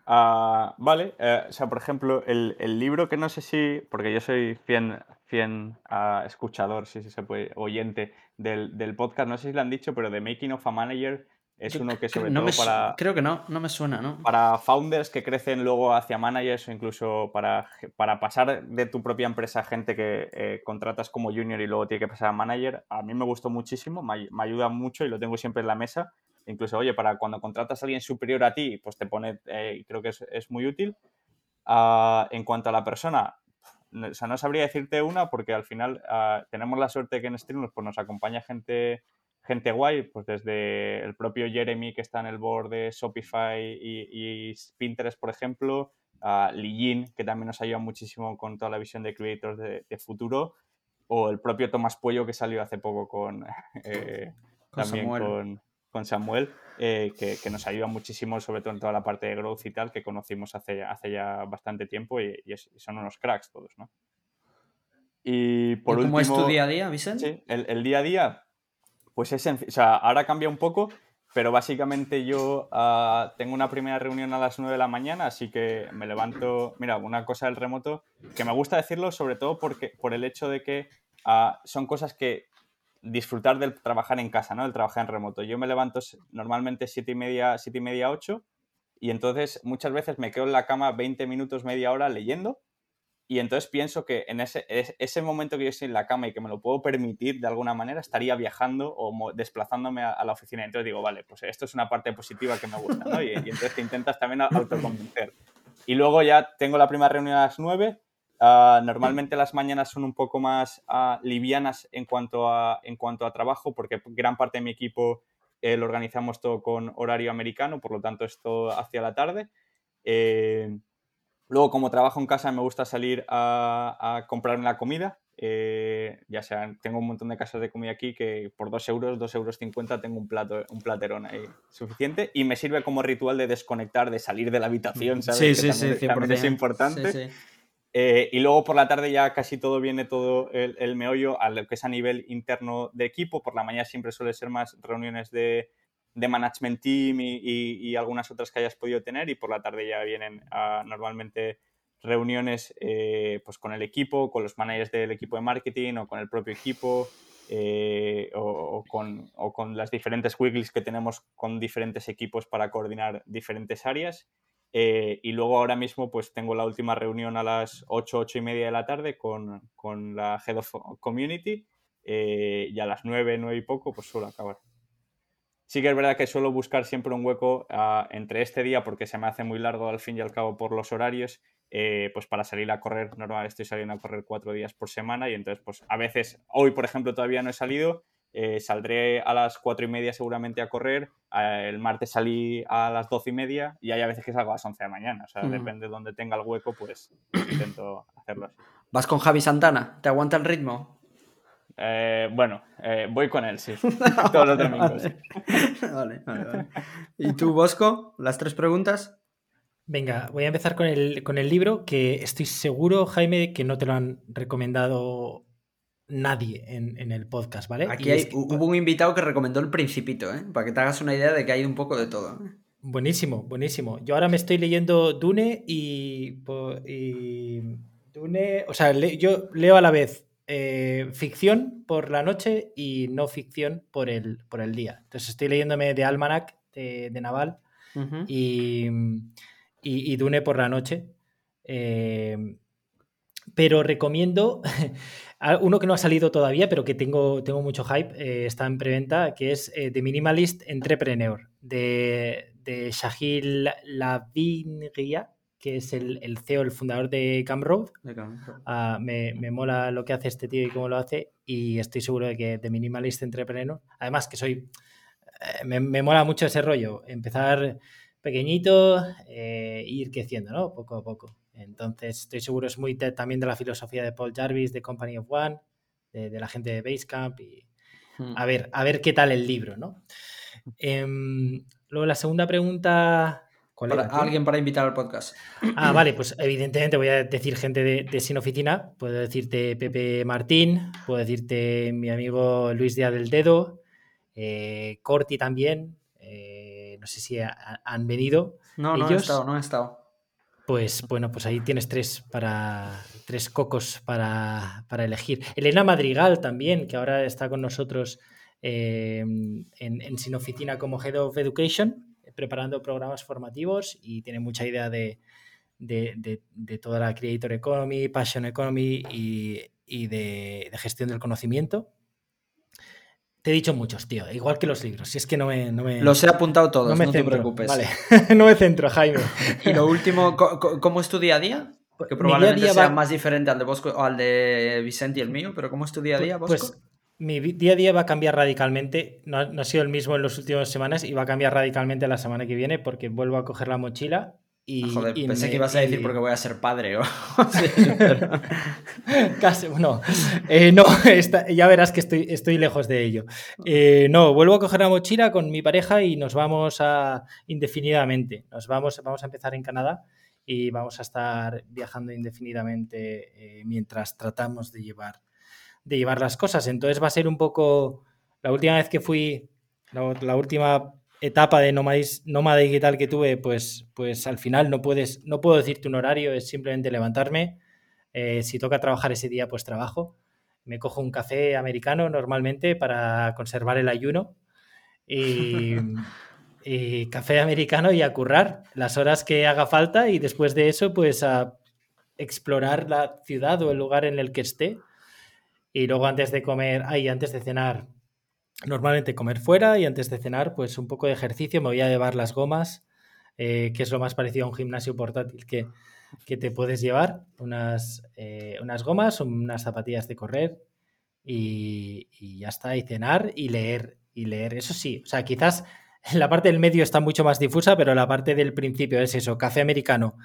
Ah, vale, eh, o sea, por ejemplo, el, el, libro que no sé si, porque yo soy fiel, escuchador, si se puede, oyente del, del, podcast. No sé si lo han dicho, pero The Making of a Manager es uno que sobre todo para... Creo que no, no me suena, ¿no? Para founders que crecen luego hacia managers o incluso para, para pasar de tu propia empresa a gente que eh, contratas como junior y luego tiene que pasar a manager, a mí me gustó muchísimo, me, ayuda mucho y lo tengo siempre en la mesa. Incluso, oye, para cuando contratas a alguien superior a ti, pues te pone, eh, creo que es, es muy útil. Ah, en cuanto a la persona, o sea, no sabría decirte una porque al final ah, tenemos la suerte que en Streamlabs pues, nos acompaña gente, gente guay, pues desde el propio Jeremy que está en el board de Shopify y, Pinterest, por ejemplo, a Li que también nos ayuda muchísimo con toda la visión de creators de, futuro, o el propio Tomás Puello que salió hace poco con, eh, también con con Samuel, eh, que, nos ayuda muchísimo, sobre todo en toda la parte de growth y tal, que conocimos hace, hace ya bastante tiempo y, son unos cracks todos, ¿no? Y por ¿Cómo es tu día a día, Vicente? Sí, el, día a día, pues es sencillo. O sea, ahora cambia un poco, pero básicamente yo ah, tengo una primera reunión a las 9 de la mañana, así que me levanto. Mira, una cosa del remoto, que me gusta decirlo sobre todo porque, por el hecho de que ah, son cosas que disfrutar del trabajar en casa, ¿no? El trabajar en remoto. Yo me levanto normalmente siete y media, siete y media, ocho, y entonces muchas veces me quedo en la cama 20 minutos, media hora leyendo, y entonces pienso que en ese, ese momento que yo estoy en la cama y que me lo puedo permitir de alguna manera, estaría viajando o desplazándome a, la oficina. Entonces digo, vale, pues esto es una parte positiva que me gusta, ¿no? Y, entonces te intentas también autoconvencer. Y luego ya tengo la primera reunión a las 9 Ah, normalmente las mañanas son un poco más ah, livianas en cuanto, a, en cuanto a trabajo, porque gran parte de mi equipo eh, lo organizamos todo con horario americano, por lo tanto es todo hacia la tarde. Eh, luego, como trabajo en casa, me gusta salir a, comprarme la comida. Eh, ya sea, tengo un montón de casas de comida aquí que por 2 euros, 2 euros 50 tengo un, plato, un platerón ahí suficiente y me sirve como ritual de desconectar, de salir de la habitación, ¿sabes? Sí, sí, sí, es importante. Sí, sí. Eh, y luego por la tarde ya casi todo viene todo el, meollo a lo que es a nivel interno de equipo. Por la mañana siempre suele ser más reuniones de, de management team y, y, algunas otras que hayas podido tener. Y por la tarde ya vienen normalmente reuniones eh, pues con el equipo, con los managers del equipo de marketing o con el propio equipo. Eh, o, con, o, con, las diferentes wiggles que tenemos con diferentes equipos para coordinar diferentes áreas. Eh, y luego ahora mismo pues tengo la última reunión a las 8, 8 y media de la tarde con, con la Head of Community eh, y a las 9, 9 y poco pues suelo acabar. Sí que es verdad que suelo buscar siempre un hueco ah, entre este día porque se me hace muy largo al fin y al cabo por los horarios, eh, pues para salir a correr, normalmente estoy saliendo a correr cuatro días por semana y entonces pues a veces, hoy por ejemplo todavía no he salido, eh, saldré a las cuatro y media seguramente a correr. Eh, el martes salí a las doce y media y hay a veces que salgo a las once de la mañana. O sea, depende de donde tenga el hueco, pues intento hacerlo así. ¿Vas con Javi Santana? ¿Te aguanta el ritmo? Eh, bueno, voy con él, sí. Todos los domingos. vale, vale, vale. ¿Y tú, Bosco? ¿Las tres preguntas? Venga, voy a empezar con el, con el libro que estoy seguro, Jaime, que no te lo han recomendado nadie en, el podcast, ¿vale? Aquí hubo un invitado que recomendó El Principito, ¿eh? Para que te hagas una idea de que hay un poco de todo. ¿eh? Buenísimo, buenísimo. Yo ahora me estoy leyendo Dune y, Dune, o sea, yo leo a la vez eh, ficción por la noche y no ficción por el, por el día. Entonces estoy leyéndome de Almanac de, Naval y, y, Dune por la noche. Eh, pero recomiendo uno que no ha salido todavía, pero que tengo, tengo mucho hype, eh, está en preventa, que es The Minimalist Entrepreneur, de, de Shahil Lavinria, que es el, el, CEO, el fundador de Camroad. Ah, me, me, mola lo que hace este tío y cómo lo hace, y estoy seguro de que de Minimalist Entrepreneur, además que soy, eh, me, me, mola mucho ese rollo, empezar pequeñito, e ir creciendo, ¿no? Poco a poco. Entonces, estoy seguro, es muy también de la filosofía de Paul Jarvis, de Company of One, de, de la gente de Basecamp, y hmm. a, ver, a ver qué tal el libro, ¿no? Eh, luego, la segunda pregunta alguien para invitar al podcast. Ah, vale, pues evidentemente voy a decir gente de, Sin Oficina. Puedo decirte Pepe Martín, puedo decirte mi amigo Luis Díaz del Dedo, eh, Corti también. Eh, no sé si han venido. No, no he estado, no he estado. Pues bueno, pues ahí tienes tres para tres cocos para, elegir. Elena Madrigal también, que ahora está con nosotros eh, en, en Sin Oficina como Head of Education preparando programas formativos y tiene mucha idea de, toda la Creator Economy, Passion Economy y, de, gestión del conocimiento. Te he dicho muchos, tío, igual que los libros. Si es que no me. No Los he apuntado todos, no, te preocupes. Vale, no me centro, Jaime. y lo último, ¿cómo es tu día a día? Pues que probablemente sea más diferente al de Bosco o al de Vicente y el mío, pero ¿cómo es tu día a día, pues, Bosco? Pues mi día a día va a cambiar radicalmente. No, ha sido el mismo en las últimas semanas y va a cambiar radicalmente la semana que viene porque vuelvo a coger la mochila y. Joder, pensé que ibas a decir porque voy a ser padre o. Casi, no. Eh, no, ya verás que estoy, estoy lejos de ello. Eh, no, vuelvo a coger la mochila con mi pareja y nos vamos a indefinidamente. Nos vamos, vamos a empezar en Canadá y vamos a estar viajando indefinidamente eh, mientras tratamos de llevar de llevar las cosas. Entonces va a ser un poco la última vez que fui, la, última etapa de nómada digital que tuve, pues, pues al final no puedes, no puedo decirte un horario, es simplemente levantarme. Eh, si toca trabajar ese día, pues trabajo. Me cojo un café americano normalmente para conservar el ayuno. Y, y, café americano y a currar las horas que haga falta y después de eso pues a explorar la ciudad o el lugar en el que esté y luego antes de comer, ahí antes de cenar, normalmente comer fuera y antes de cenar, pues un poco de ejercicio. Me voy a llevar las gomas, eh, que es lo más parecido a un gimnasio portátil que, que te puedes llevar. Unas, eh, unas gomas, unas zapatillas de correr y, y, ya está. Y cenar y leer. Y leer. Eso sí, o sea, quizás la parte del medio está mucho más difusa, pero la parte del principio es eso, café americano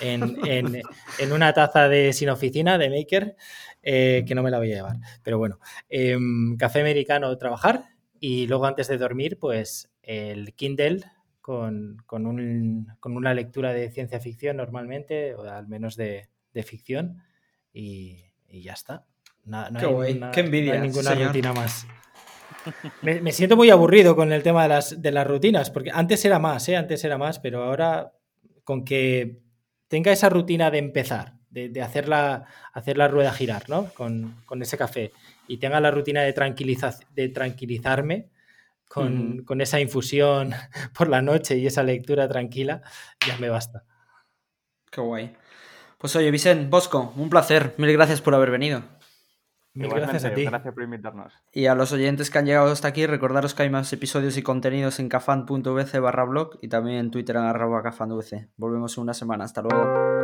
en, en, una taza de sin oficina, de maker, eh, que no me la voy a llevar. Pero bueno, em, café americano, trabajar y luego antes de dormir, pues el Kindle con, con, un, con una lectura de ciencia ficción normalmente, o al menos de, de ficción, y, y, ya está. No, Qué, Qué envidia, no hay ninguna rutina más. Me, siento muy aburrido con el tema de las, de las rutinas, porque antes era más, ¿eh? antes era más, pero ahora con que tenga esa rutina de empezar, de, hacer, la, hacer, la, rueda girar, ¿no? Con, ese café, y tenga la rutina de, de tranquilizarme con, con, esa infusión por la noche y esa lectura tranquila, ya me basta. Qué guay. Pues oye, Vicente, Bosco, un placer. Mil gracias por haber venido gracias a ti. Gracias por invitarnos. Y a los oyentes que han llegado hasta aquí, recordaros que hay más episodios y contenidos en cafan.vc barra blog y también en Twitter en arroba cafanvc. Volvemos en una semana. Hasta luego.